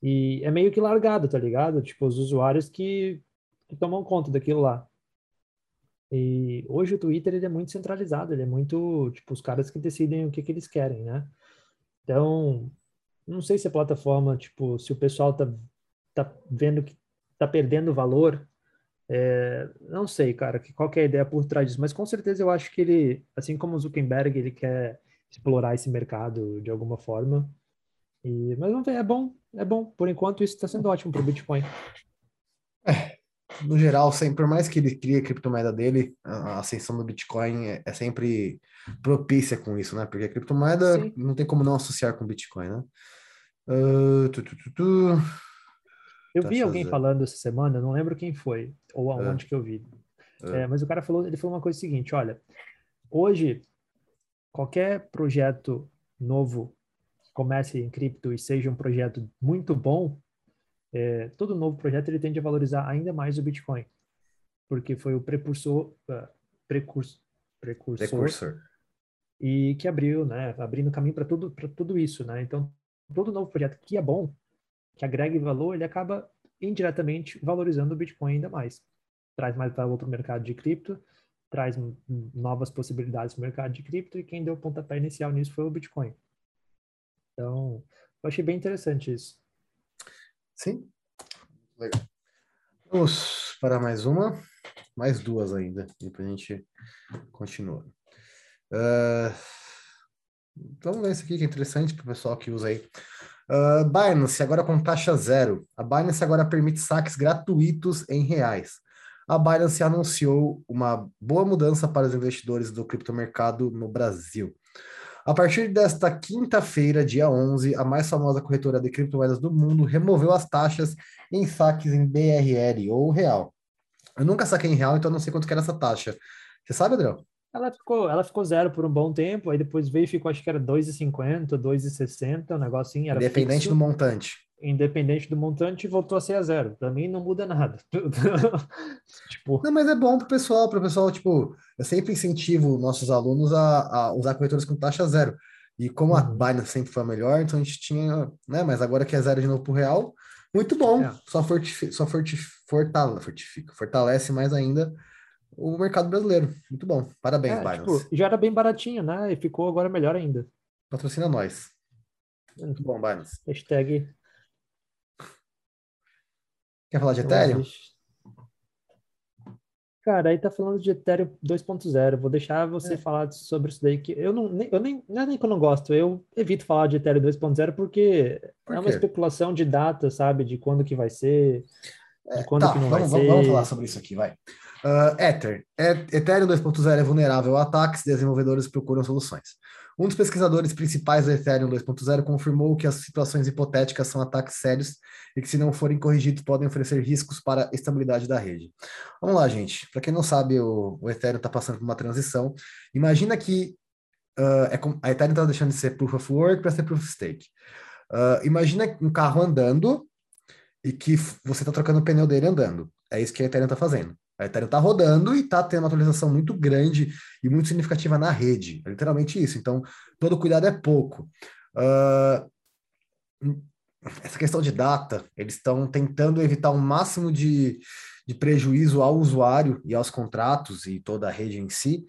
E é meio que largado, tá ligado? Tipo, os usuários que, que tomam conta daquilo lá. E hoje o Twitter, ele é muito centralizado. Ele é muito, tipo, os caras que decidem o que, que eles querem, né? Então, não sei se a plataforma, tipo, se o pessoal tá, tá vendo que tá perdendo valor é, não sei, cara, qual que é a ideia por trás disso, mas com certeza eu acho que ele, assim como o Zuckerberg, ele quer explorar esse mercado de alguma forma. E, mas vamos ver, é bom, é bom. Por enquanto isso está sendo ótimo para o Bitcoin. É, no geral, sempre, por mais que ele crie a criptomoeda dele, a ascensão do Bitcoin é, é sempre propícia com isso, né? Porque a criptomoeda Sim. não tem como não associar com Bitcoin, né? Uh, tu, tu, tu, eu vi alguém falando essa semana, não lembro quem foi, ou ah. aonde que eu vi. É, mas o cara falou, ele falou uma coisa seguinte, olha, hoje qualquer projeto novo que comece em cripto e seja um projeto muito bom, é, todo novo projeto ele tende a valorizar ainda mais o Bitcoin, porque foi o precursor, uh, precursor, precursor, precursor, e que abriu, né, abrindo caminho para tudo, para tudo isso, né? Então, todo novo projeto que é bom, que agregue valor, ele acaba indiretamente valorizando o Bitcoin ainda mais. Traz mais valor para o mercado de cripto, traz novas possibilidades para o mercado de cripto e quem deu o pontapé inicial nisso foi o Bitcoin. Então, eu achei bem interessante isso. Sim. Legal. Vamos para mais uma, mais duas ainda, depois a gente continua. Uh, vamos ver esse aqui que é interessante para o pessoal que usa aí. Uh, Binance agora com taxa zero. A Binance agora permite saques gratuitos em reais. A Binance anunciou uma boa mudança para os investidores do criptomercado no Brasil. A partir desta quinta-feira, dia 11, a mais famosa corretora de criptomoedas do mundo removeu as taxas em saques em BRL ou real. Eu nunca saquei em real, então não sei quanto que era essa taxa. Você sabe, Adriel? Ela ficou, ela ficou zero por um bom tempo, aí depois veio e ficou, acho que era 2,50, 2,60, um negocinho. Era Independente fixo, do montante. Independente do montante, voltou a ser a zero. Para mim não muda nada. tipo... Não, mas é bom para o pessoal, para o pessoal, tipo, eu sempre incentivo nossos alunos a, a usar corretores com taxa zero. E como a uhum. Binance sempre foi a melhor, então a gente tinha, né? Mas agora que é zero de novo pro real, muito bom. É. Só, fortifica, só fortifica, fortalece, fortalece mais ainda o mercado brasileiro. Muito bom. Parabéns, é, Binance. Tipo, já era bem baratinho, né? E ficou agora melhor ainda. Patrocina nós. Muito bom, Binance. Hashtag. Quer falar de Ethereum? Cara, aí tá falando de Ethereum 2.0. Vou deixar você é. falar sobre isso daí, que eu não, nem, eu nem, não é nem que eu não gosto, eu evito falar de Ethereum 2.0 porque Por é uma especulação de data, sabe? De quando que vai ser, de quando tá, que não vamos, vai vamos, ser. Vamos falar sobre isso aqui, vai. Uh, Ether. Ethereum 2.0 é vulnerável a ataques, desenvolvedores procuram soluções. Um dos pesquisadores principais do Ethereum 2.0 confirmou que as situações hipotéticas são ataques sérios e que, se não forem corrigidos, podem oferecer riscos para a estabilidade da rede. Vamos lá, gente. Para quem não sabe, o, o Ethereum está passando por uma transição. Imagina que uh, é com, a Ethereum está deixando de ser Proof of Work para ser Proof of Stake. Uh, imagina um carro andando e que você está trocando o pneu dele andando. É isso que a Ethereum está fazendo. A Ethereum está rodando e está tendo uma atualização muito grande e muito significativa na rede. É literalmente isso. Então, todo cuidado é pouco. Uh, essa questão de data, eles estão tentando evitar o máximo de, de prejuízo ao usuário e aos contratos e toda a rede em si.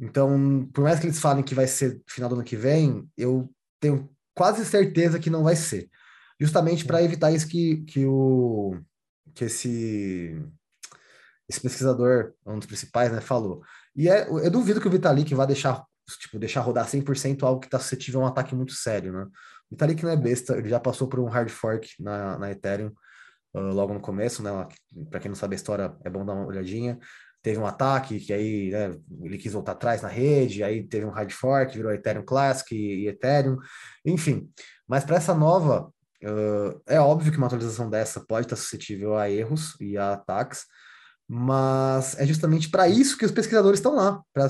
Então, por mais que eles falem que vai ser final do ano que vem, eu tenho quase certeza que não vai ser. Justamente para evitar isso que, que, o, que esse esse pesquisador, um dos principais, né, falou. E é, eu duvido que o Vitalik vá deixar, tipo, deixar rodar 100% algo que está suscetível a um ataque muito sério, né? O Vitalik não é besta, ele já passou por um hard fork na, na Ethereum uh, logo no começo, né? Para quem não sabe a história, é bom dar uma olhadinha. Teve um ataque que aí né, ele quis voltar atrás na rede, aí teve um hard fork, virou Ethereum Classic e, e Ethereum, enfim. Mas para essa nova, uh, é óbvio que uma atualização dessa pode estar suscetível a erros e a ataques, mas é justamente para isso que os pesquisadores estão lá, para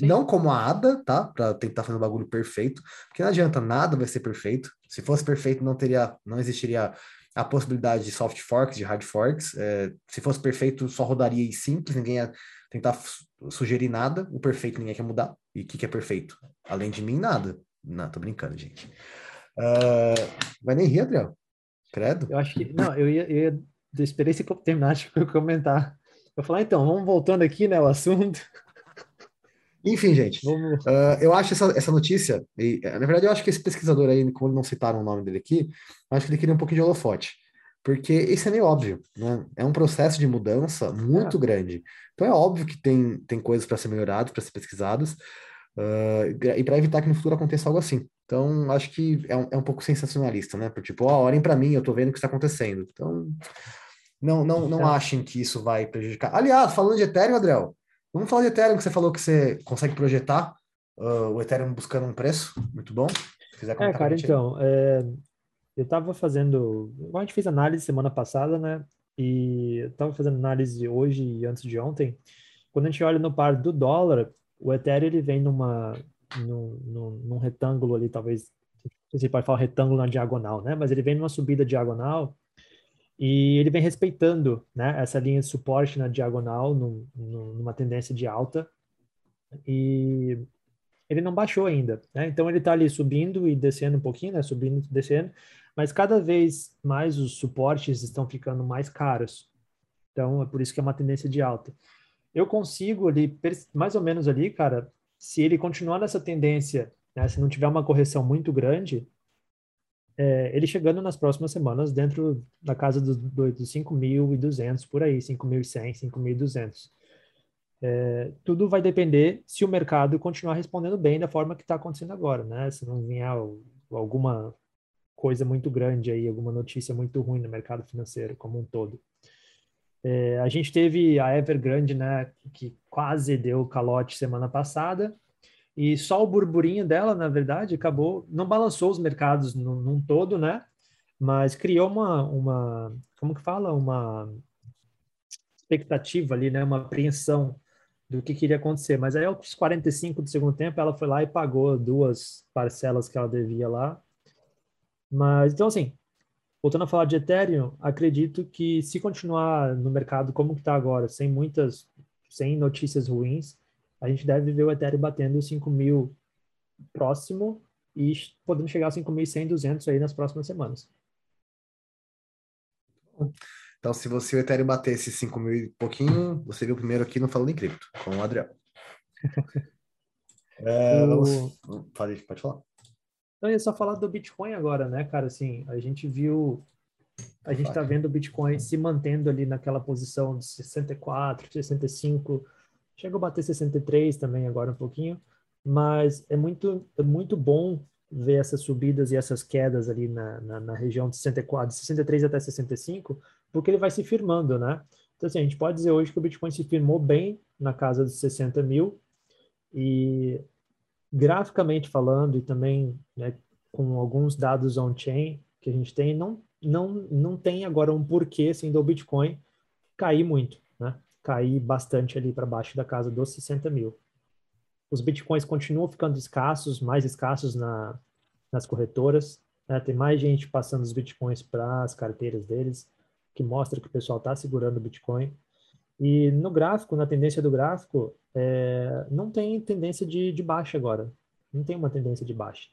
não como a ADA, tá? Para tentar fazer um bagulho perfeito, porque não adianta, nada vai ser perfeito. Se fosse perfeito, não teria, não existiria a possibilidade de soft forks, de hard forks. É, se fosse perfeito, só rodaria e simples, ninguém ia tentar sugerir nada. O perfeito ninguém quer mudar. E o que, que é perfeito? Além de mim, nada. Não, tô brincando, gente. Uh, vai nem rir, Adriel? Credo. Eu acho que. Não, eu ia, eu ia esperei você terminar de comentar. Eu falar, então, vamos voltando aqui, né, o assunto. Enfim, gente, uh, eu acho essa, essa notícia, e, na verdade, eu acho que esse pesquisador aí, como não citaram o nome dele aqui, acho que ele queria um pouquinho de holofote, porque isso é meio óbvio, né? É um processo de mudança muito é. grande. Então é óbvio que tem, tem coisas para ser melhoradas, para ser pesquisadas, uh, e para evitar que no futuro aconteça algo assim. Então, acho que é um, é um pouco sensacionalista, né? Por tipo, ó, oh, olhem para mim, eu tô vendo o que está acontecendo. Então, Não, não, não é. achem que isso vai prejudicar. Aliás, falando de Ethereum, Adriel, vamos falar de Ethereum, que você falou que você consegue projetar uh, o Ethereum buscando um preço muito bom. Se quiser é, cara, então, é, eu estava fazendo. A gente fez análise semana passada, né? E eu estava fazendo análise hoje e antes de ontem. Quando a gente olha no par do dólar, o Ethereum ele vem numa, num, num, num retângulo ali, talvez. Você pode falar retângulo na diagonal, né? Mas ele vem numa subida diagonal e ele vem respeitando né, essa linha de suporte na diagonal, num, numa tendência de alta. E ele não baixou ainda, né? Então ele está ali subindo e descendo um pouquinho, né? Subindo e descendo, mas cada vez mais os suportes estão ficando mais caros. Então é por isso que é uma tendência de alta. Eu consigo ali, mais ou menos ali, cara, se ele continuar nessa tendência, né, se não tiver uma correção muito grande, é, ele chegando nas próximas semanas dentro da casa dos do, do 5.200 por aí, 5.100, 5.200. É, tudo vai depender se o mercado continuar respondendo bem da forma que está acontecendo agora, né? Se não vier alguma coisa muito grande aí, alguma notícia muito ruim no mercado financeiro como um todo. É, a gente teve a Evergrande, né, que quase deu calote semana passada, e só o burburinho dela, na verdade, acabou, não balançou os mercados num, num todo, né? Mas criou uma, uma, como que fala? Uma expectativa ali, né? Uma apreensão do que queria acontecer. Mas aí, aos 45 do segundo tempo, ela foi lá e pagou duas parcelas que ela devia lá. Mas, então, assim, voltando a falar de Ethereum, acredito que se continuar no mercado como está agora, sem muitas, sem notícias ruins, a gente deve ver o Ethereum batendo 5 mil próximo e podendo chegar a 5.100, 200 aí nas próximas semanas. Então, se você o Ethereum bater esses 5 mil e pouquinho, você viu primeiro aqui no Falando em Cripto, com o Adriel. é, vamos... Pode, pode falar. Então, eu ia só falar do Bitcoin agora, né, cara? Assim, a gente viu, a gente está vendo o Bitcoin se mantendo ali naquela posição de 64, 65 Chegou a bater 63 também agora um pouquinho, mas é muito, é muito bom ver essas subidas e essas quedas ali na, na, na região de 64, de 63 até 65, porque ele vai se firmando, né? Então, assim, a gente pode dizer hoje que o Bitcoin se firmou bem na casa dos 60 mil e graficamente falando e também né, com alguns dados on-chain que a gente tem, não, não, não tem agora um porquê assim, do Bitcoin cair muito? Cair bastante ali para baixo da casa dos 60 mil. Os bitcoins continuam ficando escassos, mais escassos na, nas corretoras. Né? Tem mais gente passando os bitcoins para as carteiras deles, que mostra que o pessoal está segurando o bitcoin. E no gráfico, na tendência do gráfico, é, não tem tendência de, de baixa agora. Não tem uma tendência de baixa.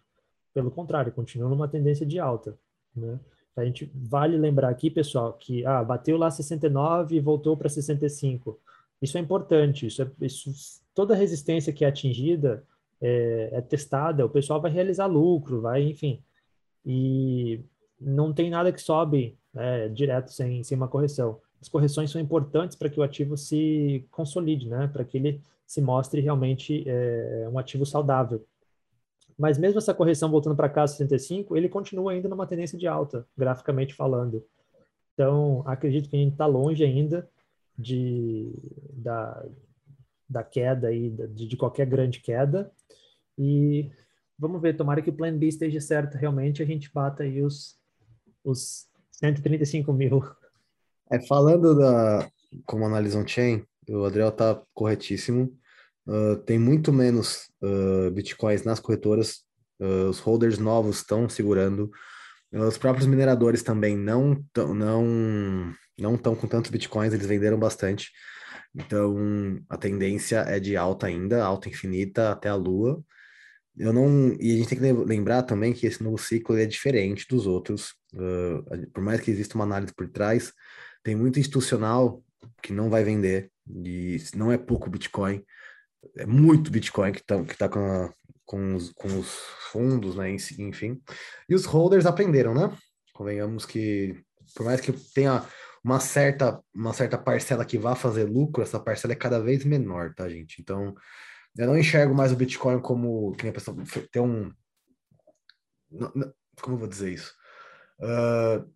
Pelo contrário, continua numa tendência de alta. Né? A gente vale lembrar aqui, pessoal, que ah, bateu lá 69 e voltou para 65. Isso é importante. Isso, é, isso toda resistência que é atingida é, é, testada. O pessoal vai realizar lucro, vai, enfim. E não tem nada que sobe né, direto sem, sem uma correção. As correções são importantes para que o ativo se consolide, né? Para que ele se mostre realmente é, um ativo saudável. Mas mesmo essa correção voltando para cá 65, ele continua ainda numa tendência de alta, graficamente falando. Então, acredito que a gente está longe ainda de, da, da queda aí, de, de qualquer grande queda. E vamos ver, tomara que o Plan B esteja certo realmente, a gente bata aí os, os 135 mil. É, falando da, como análise on-chain, o Adriel está corretíssimo. Uh, tem muito menos uh, bitcoins nas corretoras, uh, os holders novos estão segurando, os próprios mineradores também não não não estão com tantos bitcoins, eles venderam bastante. Então a tendência é de alta ainda, alta infinita até a lua. Eu não e a gente tem que lembrar também que esse novo ciclo é diferente dos outros. por mais que exista uma análise por trás, tem muito institucional que não vai vender e não é pouco Bitcoin é muito Bitcoin que está que tá com, com, os, com os fundos, né, enfim. E os holders aprenderam, né? Convenhamos que, por mais que tenha uma certa, uma certa parcela que vá fazer lucro, essa parcela é cada vez menor, tá, gente? Então, eu não enxergo mais o Bitcoin como que a pessoa tem um. Como eu vou dizer isso? Uh,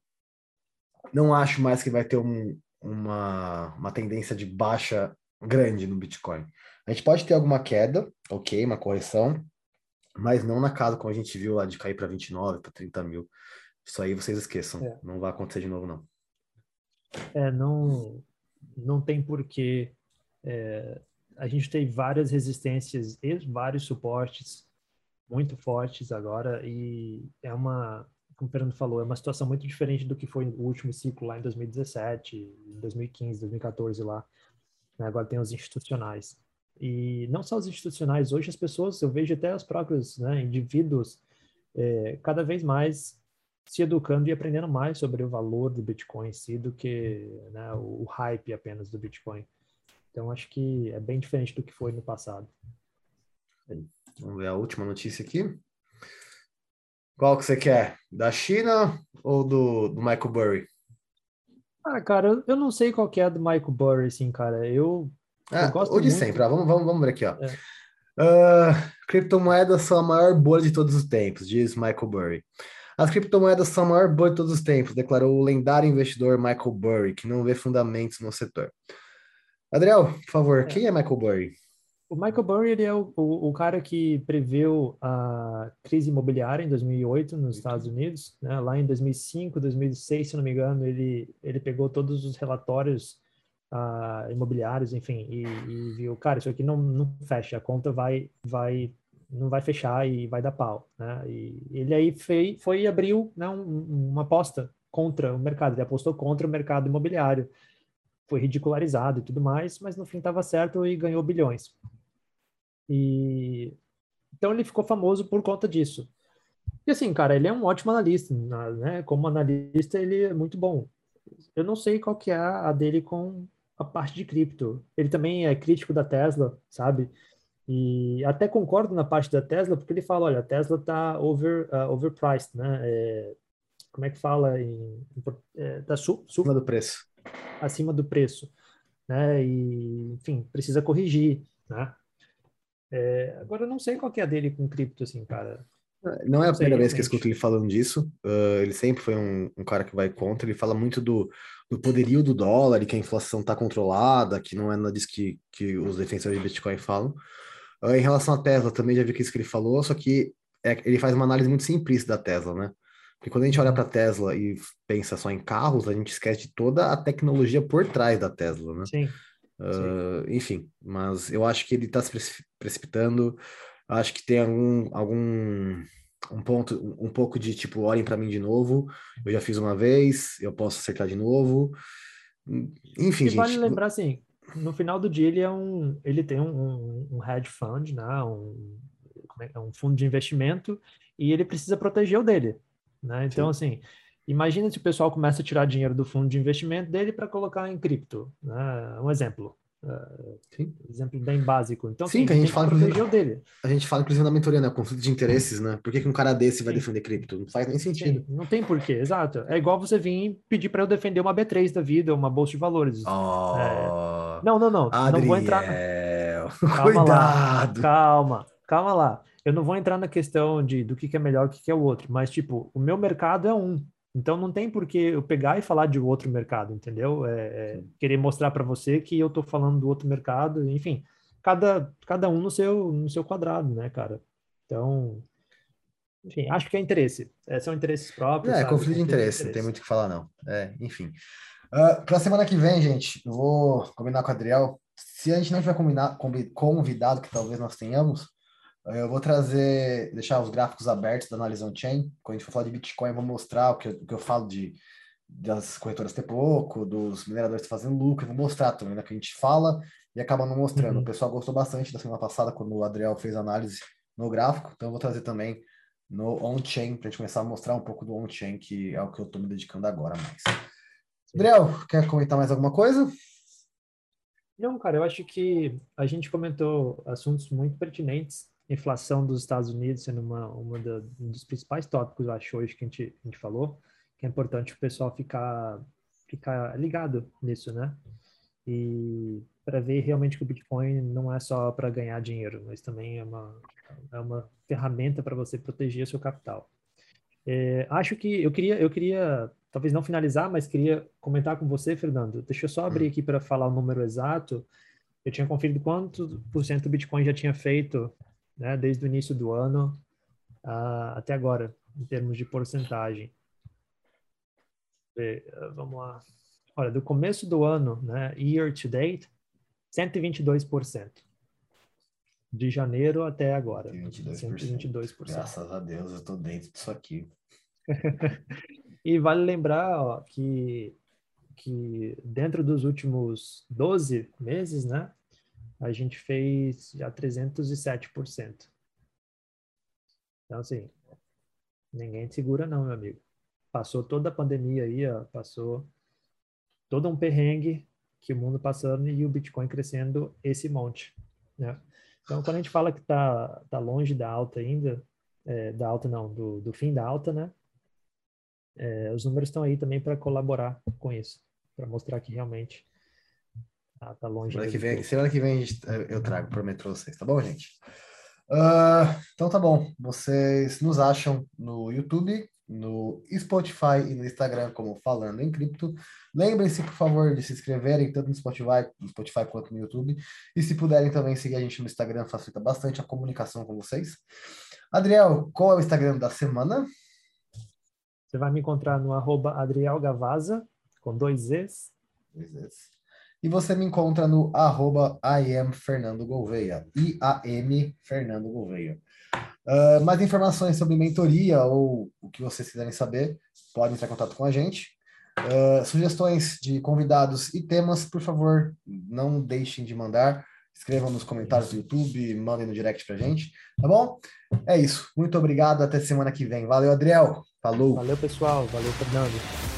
não acho mais que vai ter um, uma, uma tendência de baixa grande no Bitcoin. A gente pode ter alguma queda, ok, uma correção, mas não na casa como a gente viu lá de cair para 29, para 30 mil. Isso aí vocês esqueçam, é. não vai acontecer de novo, não. É, não, não tem porquê. É, a gente tem várias resistências e vários suportes muito fortes agora e é uma, como o Fernando falou, é uma situação muito diferente do que foi o último ciclo lá em 2017, 2015, 2014 lá. Né? Agora tem os institucionais. E não só os institucionais, hoje as pessoas, eu vejo até os próprios né, indivíduos é, cada vez mais se educando e aprendendo mais sobre o valor do Bitcoin em si do que né, o, o hype apenas do Bitcoin. Então acho que é bem diferente do que foi no passado. Vamos ver a última notícia aqui. Qual que você quer? Da China ou do, do Michael Burry? Ah, cara, eu não sei qual que é a do Michael Burry, assim, cara. Eu, gosto ou de muito... sempre. vamos, vamos, vamos ver aqui, ó. É. Uh, criptomoedas são a maior bolha de todos os tempos, diz Michael Burry. As criptomoedas são a maior bolha de todos os tempos, declarou o lendário investidor Michael Burry, que não vê fundamentos no setor. Adriel, por favor, é. quem é Michael Burry? O Michael Burry ele é o, o, o, cara que previu a crise imobiliária em 2008 nos Estados Unidos. Né? Lá em 2005, 2006, se não me engano, ele, ele pegou todos os relatórios uh, imobiliários, enfim, e, e, viu, cara, isso aqui não, não fecha, a conta vai, vai, não vai fechar e vai dar pau. Né? E ele aí foi, foi e abriu né, um, uma aposta contra o mercado, ele apostou contra o mercado imobiliário foi ridicularizado e tudo mais, mas no fim estava certo e ganhou bilhões. E então ele ficou famoso por conta disso. E assim, cara, ele é um ótimo analista, né? Como analista, ele é muito bom. Eu não sei qual que é a dele com a parte de cripto. Ele também é crítico da Tesla, sabe? E até concordo na parte da Tesla, porque ele fala, olha, a Tesla está over, uh, overpriced, né? É, como é que fala? Em, é, tá su, su, acima do preço. Acima do preço, né? E, enfim, precisa corrigir, né? É, agora eu não sei qual que é a dele com cripto, assim, cara. Não é a primeira vez que eu escuto ele falando disso. Uh, ele sempre foi um, um, cara que vai contra. Ele fala muito do, do poderio do dólar e que a inflação está controlada, que não é nada disso que, que os defensores de Bitcoin falam. Uh, em relação à Tesla, também já vi que isso que ele falou, só que é, ele faz uma análise muito simplista da Tesla, né? Porque quando a gente olha para a Tesla e pensa só em carros, a gente esquece de toda a tecnologia por trás da Tesla, né? Sim. Uh, enfim, mas eu acho que ele está se precipitando. Acho que tem algum, algum um ponto, um pouco de tipo, olhem para mim de novo. Eu já fiz uma vez, eu posso acertar de novo. Enfim, e gente. Vale lembrar assim, no final do dia ele é um, ele tem um, um hedge fund, né? Um, é, um fundo de investimento e ele precisa proteger o dele, né? Então Sim. assim, Imagina se o pessoal começa a tirar dinheiro do fundo de investimento dele para colocar em cripto. Né? Um exemplo. Uh, exemplo bem básico. Então, Sim, que a gente fala inclusive, dele. A gente fala inclusive na mentoria, né? Conflito de interesses, né? Por que, que um cara desse vai defender cripto? Não faz nem sentido. Sim, não tem porquê, exato. É igual você vir pedir para eu defender uma B3 da vida, uma bolsa de valores. Oh, é... Não, não, não. Adriel, não vou entrar. Calma Cuidado. Lá, calma, calma lá. Eu não vou entrar na questão de do que, que é melhor, o que, que é o outro, mas tipo, o meu mercado é um. Então não tem por que eu pegar e falar de outro mercado, entendeu? É, é querer mostrar para você que eu estou falando do outro mercado, enfim, cada, cada um no seu, no seu quadrado, né, cara? Então, enfim, acho que é interesse. É, são interesses próprios. É, sabe? conflito de interesse, não tem muito o que falar, não. É, enfim. Uh, para a semana que vem, gente, eu vou combinar com o Adriel. Se a gente não tiver combinado, convidado, que talvez nós tenhamos, eu vou trazer, deixar os gráficos abertos da análise on-chain. Quando a gente for falar de Bitcoin, eu vou mostrar o que eu, o que eu falo de das corretoras ter pouco, dos mineradores fazendo lucro, eu vou mostrar também, né, que a gente fala e acaba não mostrando. Uhum. O pessoal gostou bastante da semana passada, quando o Adriel fez análise no gráfico, então eu vou trazer também no on-chain, para a gente começar a mostrar um pouco do on-chain, que é o que eu estou me dedicando agora mais. Adriel, quer comentar mais alguma coisa? Não, cara, eu acho que a gente comentou assuntos muito pertinentes inflação dos Estados Unidos sendo uma, uma da, um dos principais tópicos, acho, hoje que a gente, a gente falou, que é importante o pessoal ficar, ficar ligado nisso, né? E para ver realmente que o Bitcoin não é só para ganhar dinheiro, mas também é uma, é uma ferramenta para você proteger seu capital. É, acho que eu queria, eu queria, talvez não finalizar, mas queria comentar com você, Fernando. Deixa eu só abrir aqui para falar o número exato. Eu tinha conferido quanto por cento o Bitcoin já tinha feito, né, desde o início do ano uh, até agora, em termos de porcentagem. Vamos lá. Olha, do começo do ano, né, year to date, 122%. De janeiro até agora. 122%. 122%. Graças a Deus, eu estou dentro disso aqui. e vale lembrar ó, que, que dentro dos últimos 12 meses, né, a gente fez já 307%. Então, assim, ninguém te segura não, meu amigo. Passou toda a pandemia aí, ó, passou todo um perrengue que o mundo passando e o Bitcoin crescendo esse monte, né? Então, quando a gente fala que tá, tá longe da alta ainda, é, da alta não, do, do fim da alta, né? É, os números estão aí também para colaborar com isso, para mostrar que realmente tá, tá longe. Semana que, vem, semana que vem eu trago, prometo vocês, tá bom, gente? Uh, então tá bom, vocês nos acham no YouTube, no Spotify e no Instagram como Falando em Cripto. Lembrem-se, por favor, de se inscreverem tanto no Spotify, no Spotify quanto no YouTube. E se puderem também seguir a gente no Instagram, facilita bastante a comunicação com vocês. Adriel, qual é o Instagram da semana? Você vai me encontrar no arroba Adriel Gavaza, com dois Zs. Dois Zs. E você me encontra no arroba IAM Fernando Gouveia. I-A-M Fernando Gouveia. Uh, mais informações sobre mentoria ou o que vocês quiserem saber, podem entrar em contato com a gente. Uh, sugestões de convidados e temas, por favor, não deixem de mandar. Escrevam nos comentários do YouTube, mandem no direct pra gente, tá bom? É isso. Muito obrigado. Até semana que vem. Valeu, Adriel. Falou. Valeu, pessoal. Valeu, Fernando.